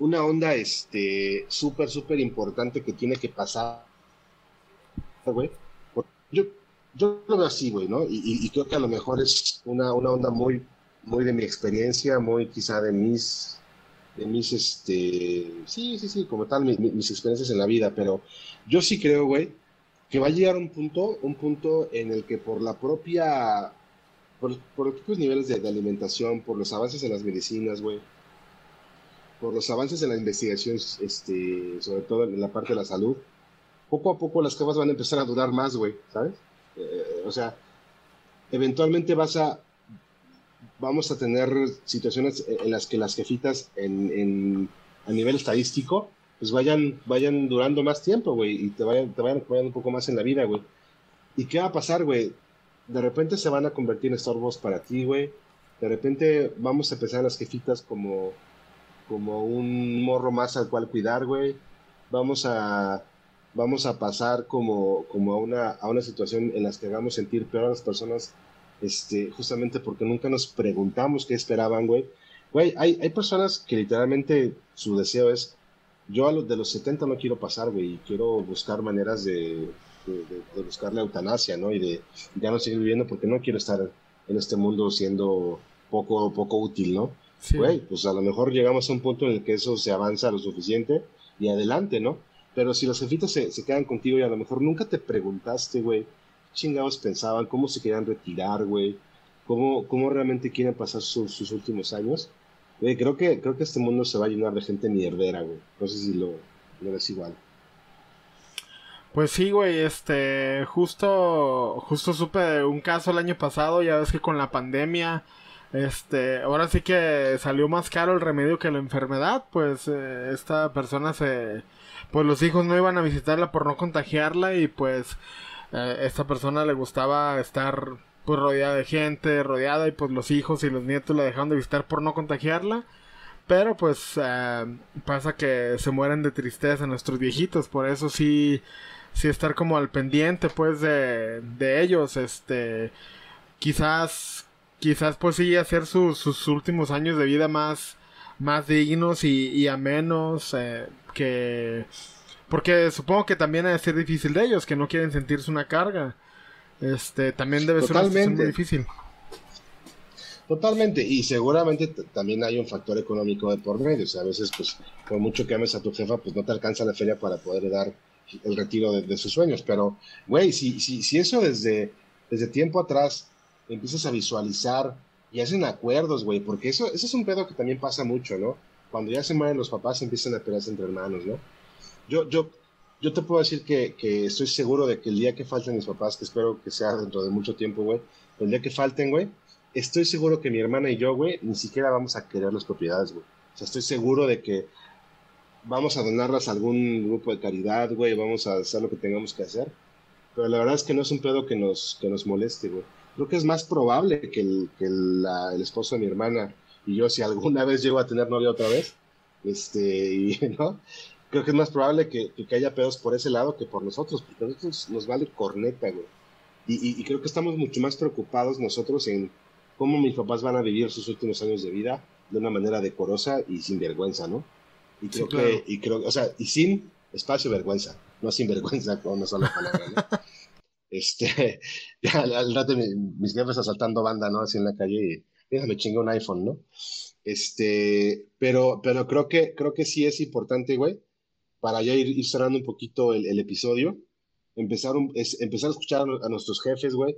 una onda este súper, súper importante que tiene que pasar, güey. Yo, yo lo veo así, güey, ¿no? Y, creo que a lo mejor es una, una onda muy, muy de mi experiencia, muy quizá de mis, de mis, este, sí, sí, sí, como tal, mis experiencias en la vida, pero yo sí creo, güey, que va a llegar un punto, un punto en el que por la propia por, por los niveles de, alimentación, por los avances en las medicinas, güey, por los avances en la investigación, este, sobre todo en la parte de la salud, poco a poco las cosas van a empezar a durar más, güey, ¿sabes? Eh, o sea, eventualmente vas a, vamos a tener situaciones en las que las jefitas en, en, a nivel estadístico, pues vayan, vayan durando más tiempo, güey, y te vayan, te vayan un poco más en la vida, güey. ¿Y qué va a pasar, güey? de repente se van a convertir en estorbos para ti, güey. De repente vamos a empezar las jefitas como, como un morro más al cual cuidar, güey. Vamos a, vamos a pasar como, como a, una, a una situación en la que hagamos sentir peor a las personas, este, justamente porque nunca nos preguntamos qué esperaban, güey. Güey, hay, hay personas que literalmente su deseo es, yo a los de los 70 no quiero pasar, güey, y quiero buscar maneras de, de, buscar la eutanasia, ¿no? Y de ya no seguir viviendo porque no quiero estar en este mundo siendo poco, poco útil, ¿no? Güey, pues a lo mejor llegamos a un punto en el que eso se avanza lo suficiente y adelante, ¿no? Pero si los jefitos se, se quedan contigo y a lo mejor nunca te preguntaste, güey, chingados pensaban, cómo se querían retirar, güey, cómo, cómo realmente quieren pasar sus últimos años, güey, creo que, creo que este mundo se va a llenar de gente mierdera, güey. No sé si lo, lo ves igual. Pues sí, güey, este, justo, justo supe un caso el año pasado, ya ves que con la pandemia, este, ahora sí que salió más caro el remedio que la enfermedad, pues eh, esta persona se, pues los hijos no iban a visitarla por no contagiarla y pues eh, esta persona le gustaba estar pues rodeada de gente, rodeada y pues los hijos y los nietos la dejaron de visitar por no contagiarla. Pero pues eh, pasa que se mueren de tristeza nuestros viejitos, por eso sí sí estar como al pendiente pues de, de ellos, este, quizás, quizás pues sí hacer sus, sus últimos años de vida más, más dignos y, y amenos, eh, que, porque supongo que también ha de ser difícil de ellos, que no quieren sentirse una carga, este, también debe ser muy difícil. Totalmente, y seguramente también hay un factor económico de por medio, o sea, a veces pues por mucho que ames a tu jefa, pues no te alcanza la feria para poder dar el retiro de, sus sueños. Pero, güey, si, si, si eso desde, desde tiempo atrás empiezas a visualizar y hacen acuerdos, güey, porque eso, eso es un pedo que también pasa mucho, ¿no? Cuando ya se mueren los papás empiezan a pelearse entre hermanos, ¿no? Yo, yo, yo te puedo decir que, que, estoy seguro de que el día que falten mis papás, que espero que sea dentro de mucho tiempo, güey, el día que falten, güey, estoy seguro que mi hermana y yo, güey, ni siquiera vamos a querer las propiedades, güey. O sea, estoy seguro de que vamos a donarlas a algún grupo de caridad, güey, vamos a hacer lo que tengamos que hacer. Pero la verdad es que no es un pedo que nos, que nos moleste, güey. Creo que es más probable que el, que el esposo de mi hermana y yo, si alguna vez llego a tener novia otra vez, este, y, <laughs> ¿no? Creo que es más probable que, que, haya pedos por ese lado que por nosotros, porque a nosotros nos vale corneta, güey. Y, y, creo que estamos mucho más preocupados nosotros en cómo mis papás van a vivir sus últimos años de vida de una manera decorosa y sin vergüenza, ¿no? Y creo que, y creo, o sea, y sin espacio vergüenza, no sin vergüenza con una sola palabra, ¿no? <laughs> este, <laughs> al rato mis jefes asaltando banda, ¿no? Así en la calle y, me chingué un iPhone, ¿no? Este, pero, pero creo que, creo que sí es importante, güey, para ya ir, cerrando un poquito el, episodio, empezar, empezar a escuchar a, nuestros jefes, güey,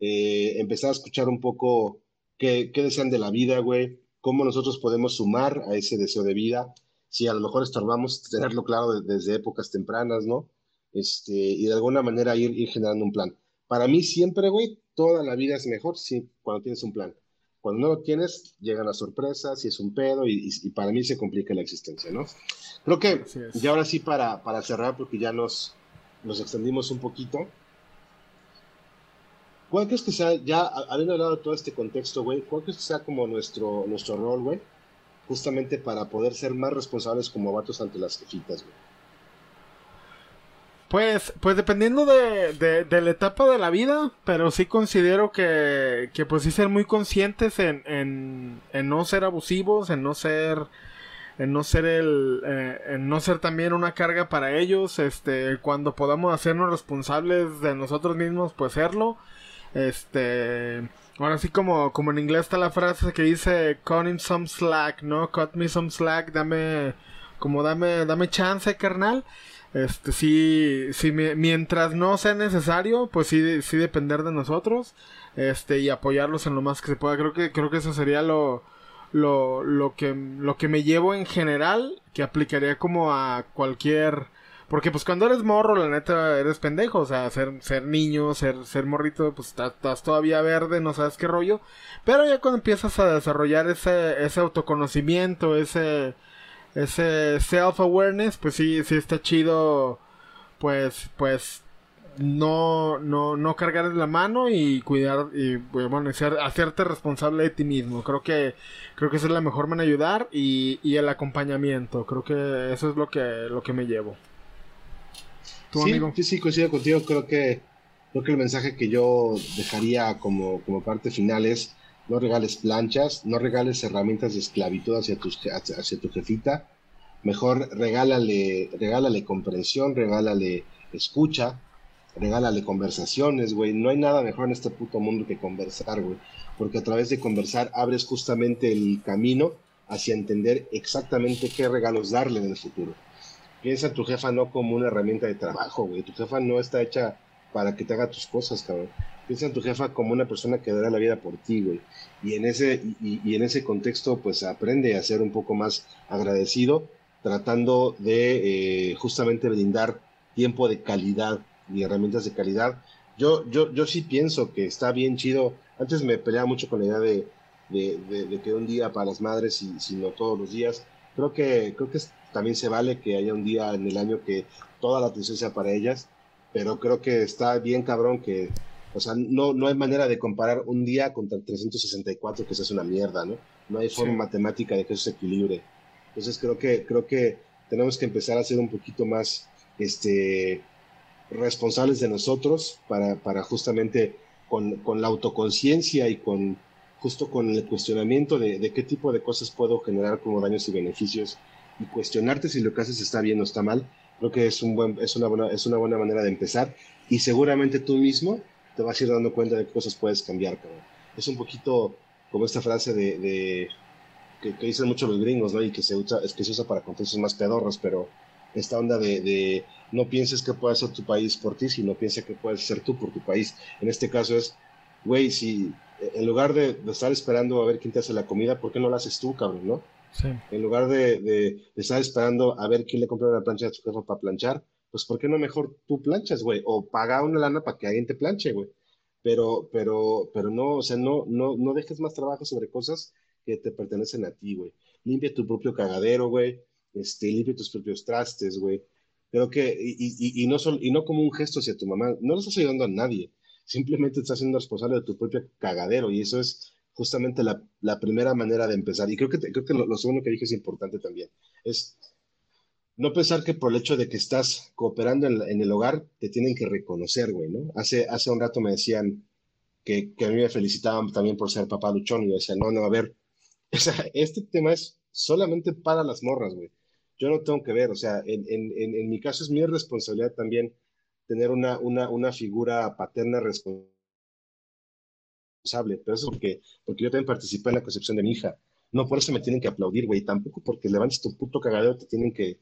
eh, empezar a escuchar un poco qué, qué desean de la vida, güey, cómo nosotros podemos sumar a ese deseo de vida, si a lo mejor estorbamos tenerlo claro desde épocas tempranas, ¿no? Este, y de alguna manera ir, ir generando un plan. Para mí siempre, güey, toda la vida es mejor si, cuando tienes un plan. Cuando no lo tienes, llegan las sorpresas y es un pedo y, para mí se complica la existencia, ¿no? Creo que ya ahora sí para, para cerrar, porque ya nos, nos extendimos un poquito. ¿Cuál crees que sea, ya habiendo hablado de todo este contexto, güey, cuál crees que sea como nuestro, nuestro rol, güey? Justamente para poder ser más responsables como vatos ante las jefitas, güey. Pues, pues dependiendo de, de, la etapa de la vida, pero sí considero que, que pues sí ser muy conscientes en, en, en no ser abusivos, en no ser, en no ser el, eh, en no ser también una carga para ellos, este, cuando podamos hacernos responsables de nosotros mismos, pues serlo, este, ahora sí como, como en inglés está la frase que dice, cut him some slack, ¿no? Cut me some slack, dame, como dame, dame chance, carnal. Este, sí, sí, mientras no sea necesario, pues sí, sí depender de nosotros, este, y apoyarlos en lo más que se pueda. Creo que, creo que eso sería lo, lo, lo que, lo que me llevo en general, que aplicaría como a cualquier, porque pues cuando eres morro, la neta, eres pendejo, o sea, ser, ser niño, ser, ser morrito, pues estás, todavía verde, no sabes qué rollo, pero ya cuando empiezas a desarrollar ese, ese autoconocimiento, ese, ese self-awareness, pues sí, sí está chido, pues, pues, no, no, no cargar la mano y cuidar, y bueno, hacerte responsable de ti mismo. Creo que, creo que esa es la mejor manera de ayudar y, y el acompañamiento. Creo que eso es lo que, lo que me llevo. ¿Tu sí, amigo? sí, sí, coincido contigo. Creo que, creo que el mensaje que yo dejaría como, como parte final es no regales planchas, no regales herramientas de esclavitud hacia, hacia tu jefita, mejor regálale, regálale comprensión, regálale escucha, regálale conversaciones, güey. No hay nada mejor en este puto mundo que conversar, güey. Porque a través de conversar abres justamente el camino hacia entender exactamente qué regalos darle en el futuro. Piensa tu jefa no como una herramienta de trabajo, güey. Tu jefa no está hecha para que te haga tus cosas, cabrón piensa en tu jefa como una persona que dará la vida por ti, güey. Y en ese, y, en ese contexto, pues aprende a ser un poco más agradecido, tratando de eh, justamente brindar tiempo de calidad y herramientas de calidad. Yo, yo, yo sí pienso que está bien chido. Antes me peleaba mucho con la idea de, de, que un día para las madres y si no todos los días. Creo que, creo que también se vale que haya un día en el año que toda la atención sea para ellas, pero creo que está bien cabrón que o sea, no, no hay manera de comparar un día contra el 364, que eso es una mierda, ¿no? No hay forma matemática de que eso se equilibre. Entonces creo que, creo que tenemos que empezar a ser un poquito más este, responsables de nosotros para, para justamente con, con, la autoconciencia y con justo con el cuestionamiento de, de, qué tipo de cosas puedo generar como daños y beneficios y cuestionarte si lo que haces está bien o está mal. Creo que es, un buen, es, una, buena, es una buena manera de empezar y seguramente tú mismo te vas a ir dando cuenta de qué cosas puedes cambiar, cabrón. Es un poquito como esta frase de, que, dicen mucho los gringos, ¿no? Y que se usa, es que se usa para contextos más pedorros, pero esta onda de, no pienses que puede hacer tu país por ti, sino piensa que puedes ser tú por tu país. En este caso es, güey, si en lugar de, estar esperando a ver quién te hace la comida, ¿por qué no la haces tú, cabrón, no? Sí. En lugar de, estar esperando a ver quién le compra una plancha a tu jefe para planchar, pues ¿por qué no mejor tú planchas, güey? O paga una lana para que alguien te planche, güey. Pero, pero, pero no, o sea, no, no, no dejes más trabajo sobre cosas que te pertenecen a ti, güey. Limpia tu propio cagadero, güey. Este, limpia tus propios trastes, güey. Creo que, y, no y no como un gesto hacia tu mamá, no le estás ayudando a nadie. simplemente estás siendo responsable de tu propio cagadero y eso es justamente la, la primera manera de empezar. Y creo que, creo que lo, segundo que dije es importante también. Es no pensar que por el hecho de que estás cooperando en, en el hogar te tienen que reconocer, güey, ¿no? Hace, hace un rato me decían que, que, a mí me felicitaban también por ser papá luchón y yo decía, no, no, a ver, <laughs> o sea, este tema es solamente para las morras, güey. Yo no tengo que ver, o sea, en, en, en mi caso es mi responsabilidad también tener una, una, una figura paterna responsable, pero eso es porque, porque yo también participé en la concepción de mi hija. No por eso me tienen que aplaudir, güey, tampoco porque levantes tu puto cagadero te tienen que,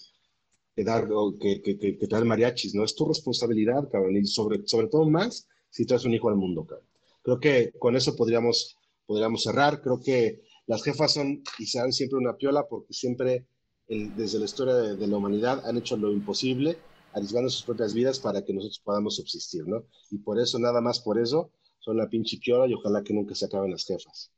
que dar, que, que, que, que mariachis, ¿no? Es tu responsabilidad, cabrón, y sobre, sobre todo más si traes un hijo al mundo, cabrón. Creo que con eso podríamos, podríamos cerrar. Creo que las jefas son y serán siempre una piola porque siempre, el, desde la historia de, de la humanidad, han hecho lo imposible arriesgando sus propias vidas para que nosotros podamos subsistir, ¿no? Y por eso, nada más por eso, son la pinche piola y ojalá que nunca se acaben las jefas.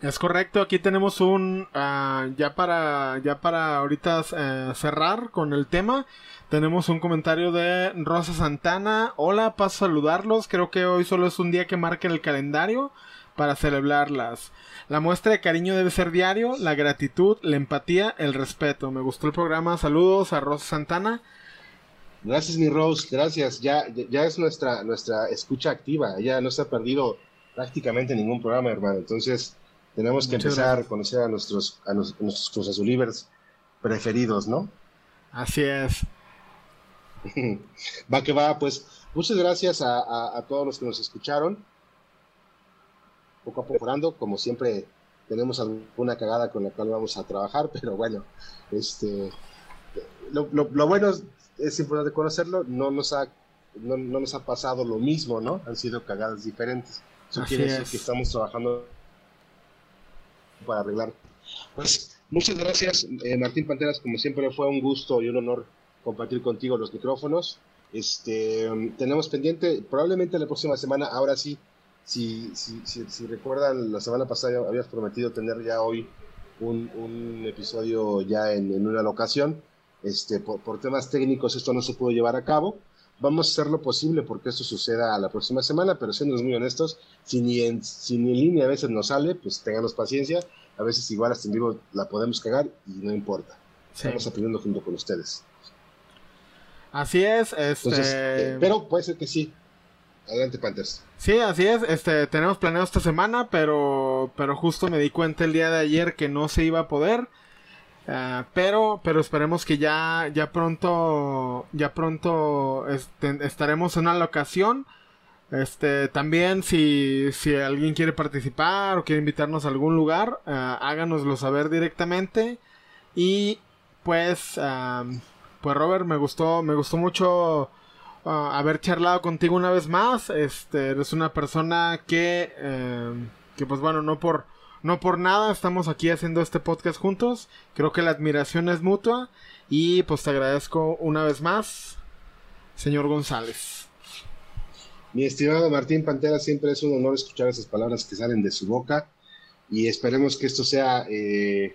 Es correcto, aquí tenemos un uh, ya para ya para ahorita uh, cerrar con el tema. Tenemos un comentario de Rosa Santana. Hola, paso a saludarlos. Creo que hoy solo es un día que marque el calendario para celebrarlas. La muestra de cariño debe ser diario, la gratitud, la empatía, el respeto. Me gustó el programa. Saludos a Rosa Santana. Gracias, mi Rose, gracias. Ya, ya es nuestra, nuestra escucha activa. Ya no se ha perdido prácticamente ningún programa, hermano. Entonces, tenemos que muchas empezar gracias. a conocer a nuestros, a, nos, a nuestros Cruz Azulivers preferidos, ¿no? Así es. <laughs> va que va, pues muchas gracias a, a, a, todos los que nos escucharon. Poco a poco, como siempre, tenemos alguna cagada con la cual vamos a trabajar, <laughs> pero bueno, este, lo, lo, lo bueno es es importante conocerlo, no nos ha, no, no, nos ha pasado lo mismo, ¿no? Han sido cagadas diferentes. Eso Así quiere decir que estamos trabajando para arreglar. Pues muchas gracias, eh, Martín Panteras, como siempre fue un gusto y un honor compartir contigo los micrófonos. Este, tenemos pendiente, probablemente la próxima semana, ahora sí, si, si, si, recuerdan, la semana pasada habías prometido tener ya hoy un, episodio ya en, una locación este, por, temas técnicos esto no se pudo llevar a cabo. Vamos a hacer lo posible porque esto suceda la próxima semana, pero siendo muy honestos, si ni, en, si ni en línea a veces nos sale, pues tenganos paciencia. A veces igual hasta en vivo la podemos cagar y no importa. Sí. Estamos aprendiendo junto con ustedes. Así es, este... Entonces, eh, pero puede ser que sí. Adelante, Panthers. Sí, así es. Este, tenemos planeado esta semana, pero, pero justo me di cuenta el día de ayer que no se iba a poder. Uh, pero, pero esperemos que ya, ya pronto, ya pronto este, estaremos en una locación. Este, también si, si alguien quiere participar o quiere invitarnos a algún lugar, uh, háganoslo saber directamente. Y pues, uh, pues Robert, me gustó, me gustó mucho haber charlado contigo una vez más. Este, eres una persona que, eh, que pues bueno, no por, no por nada estamos aquí haciendo este podcast juntos. Creo que la admiración es mutua. Y pues te agradezco una vez más, señor González. Mi estimado Martín Pantera, siempre es un honor escuchar esas palabras que salen de su boca. Y esperemos que esto sea... Eh...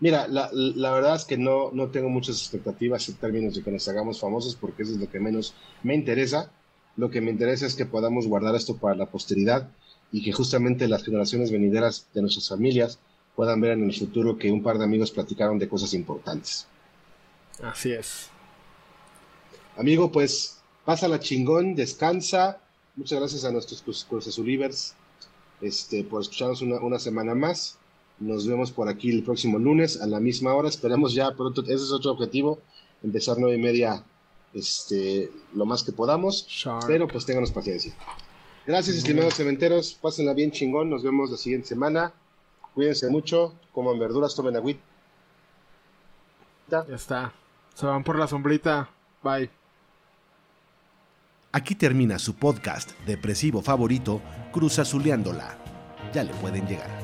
Mira, la, la, verdad es que no, no tengo muchas expectativas en términos de que nos hagamos famosos porque eso es lo que menos me interesa. Lo que me interesa es que podamos guardar esto para la posteridad y que justamente las generaciones venideras de nuestras familias puedan ver en el futuro que un par de amigos platicaron de cosas importantes. Así es. Amigo, pues pásala chingón, descansa. Muchas gracias a nuestros Cruz Azulivers este, por escucharnos una, una, semana más. Nos vemos por aquí el próximo lunes a la misma hora. Esperemos ya pronto, ese es otro objetivo, empezar nueve y media este, lo más que podamos. Pero pues ténganos paciencia. Gracias, estimados cementeros. Pásenla bien chingón. Nos vemos la siguiente semana. Cuídense mucho. Coman verduras, tomen agüita. Ya está. Se van por la sombrita. Bye. Aquí termina su podcast depresivo favorito, Cruz Azuleándola. Ya le pueden llegar.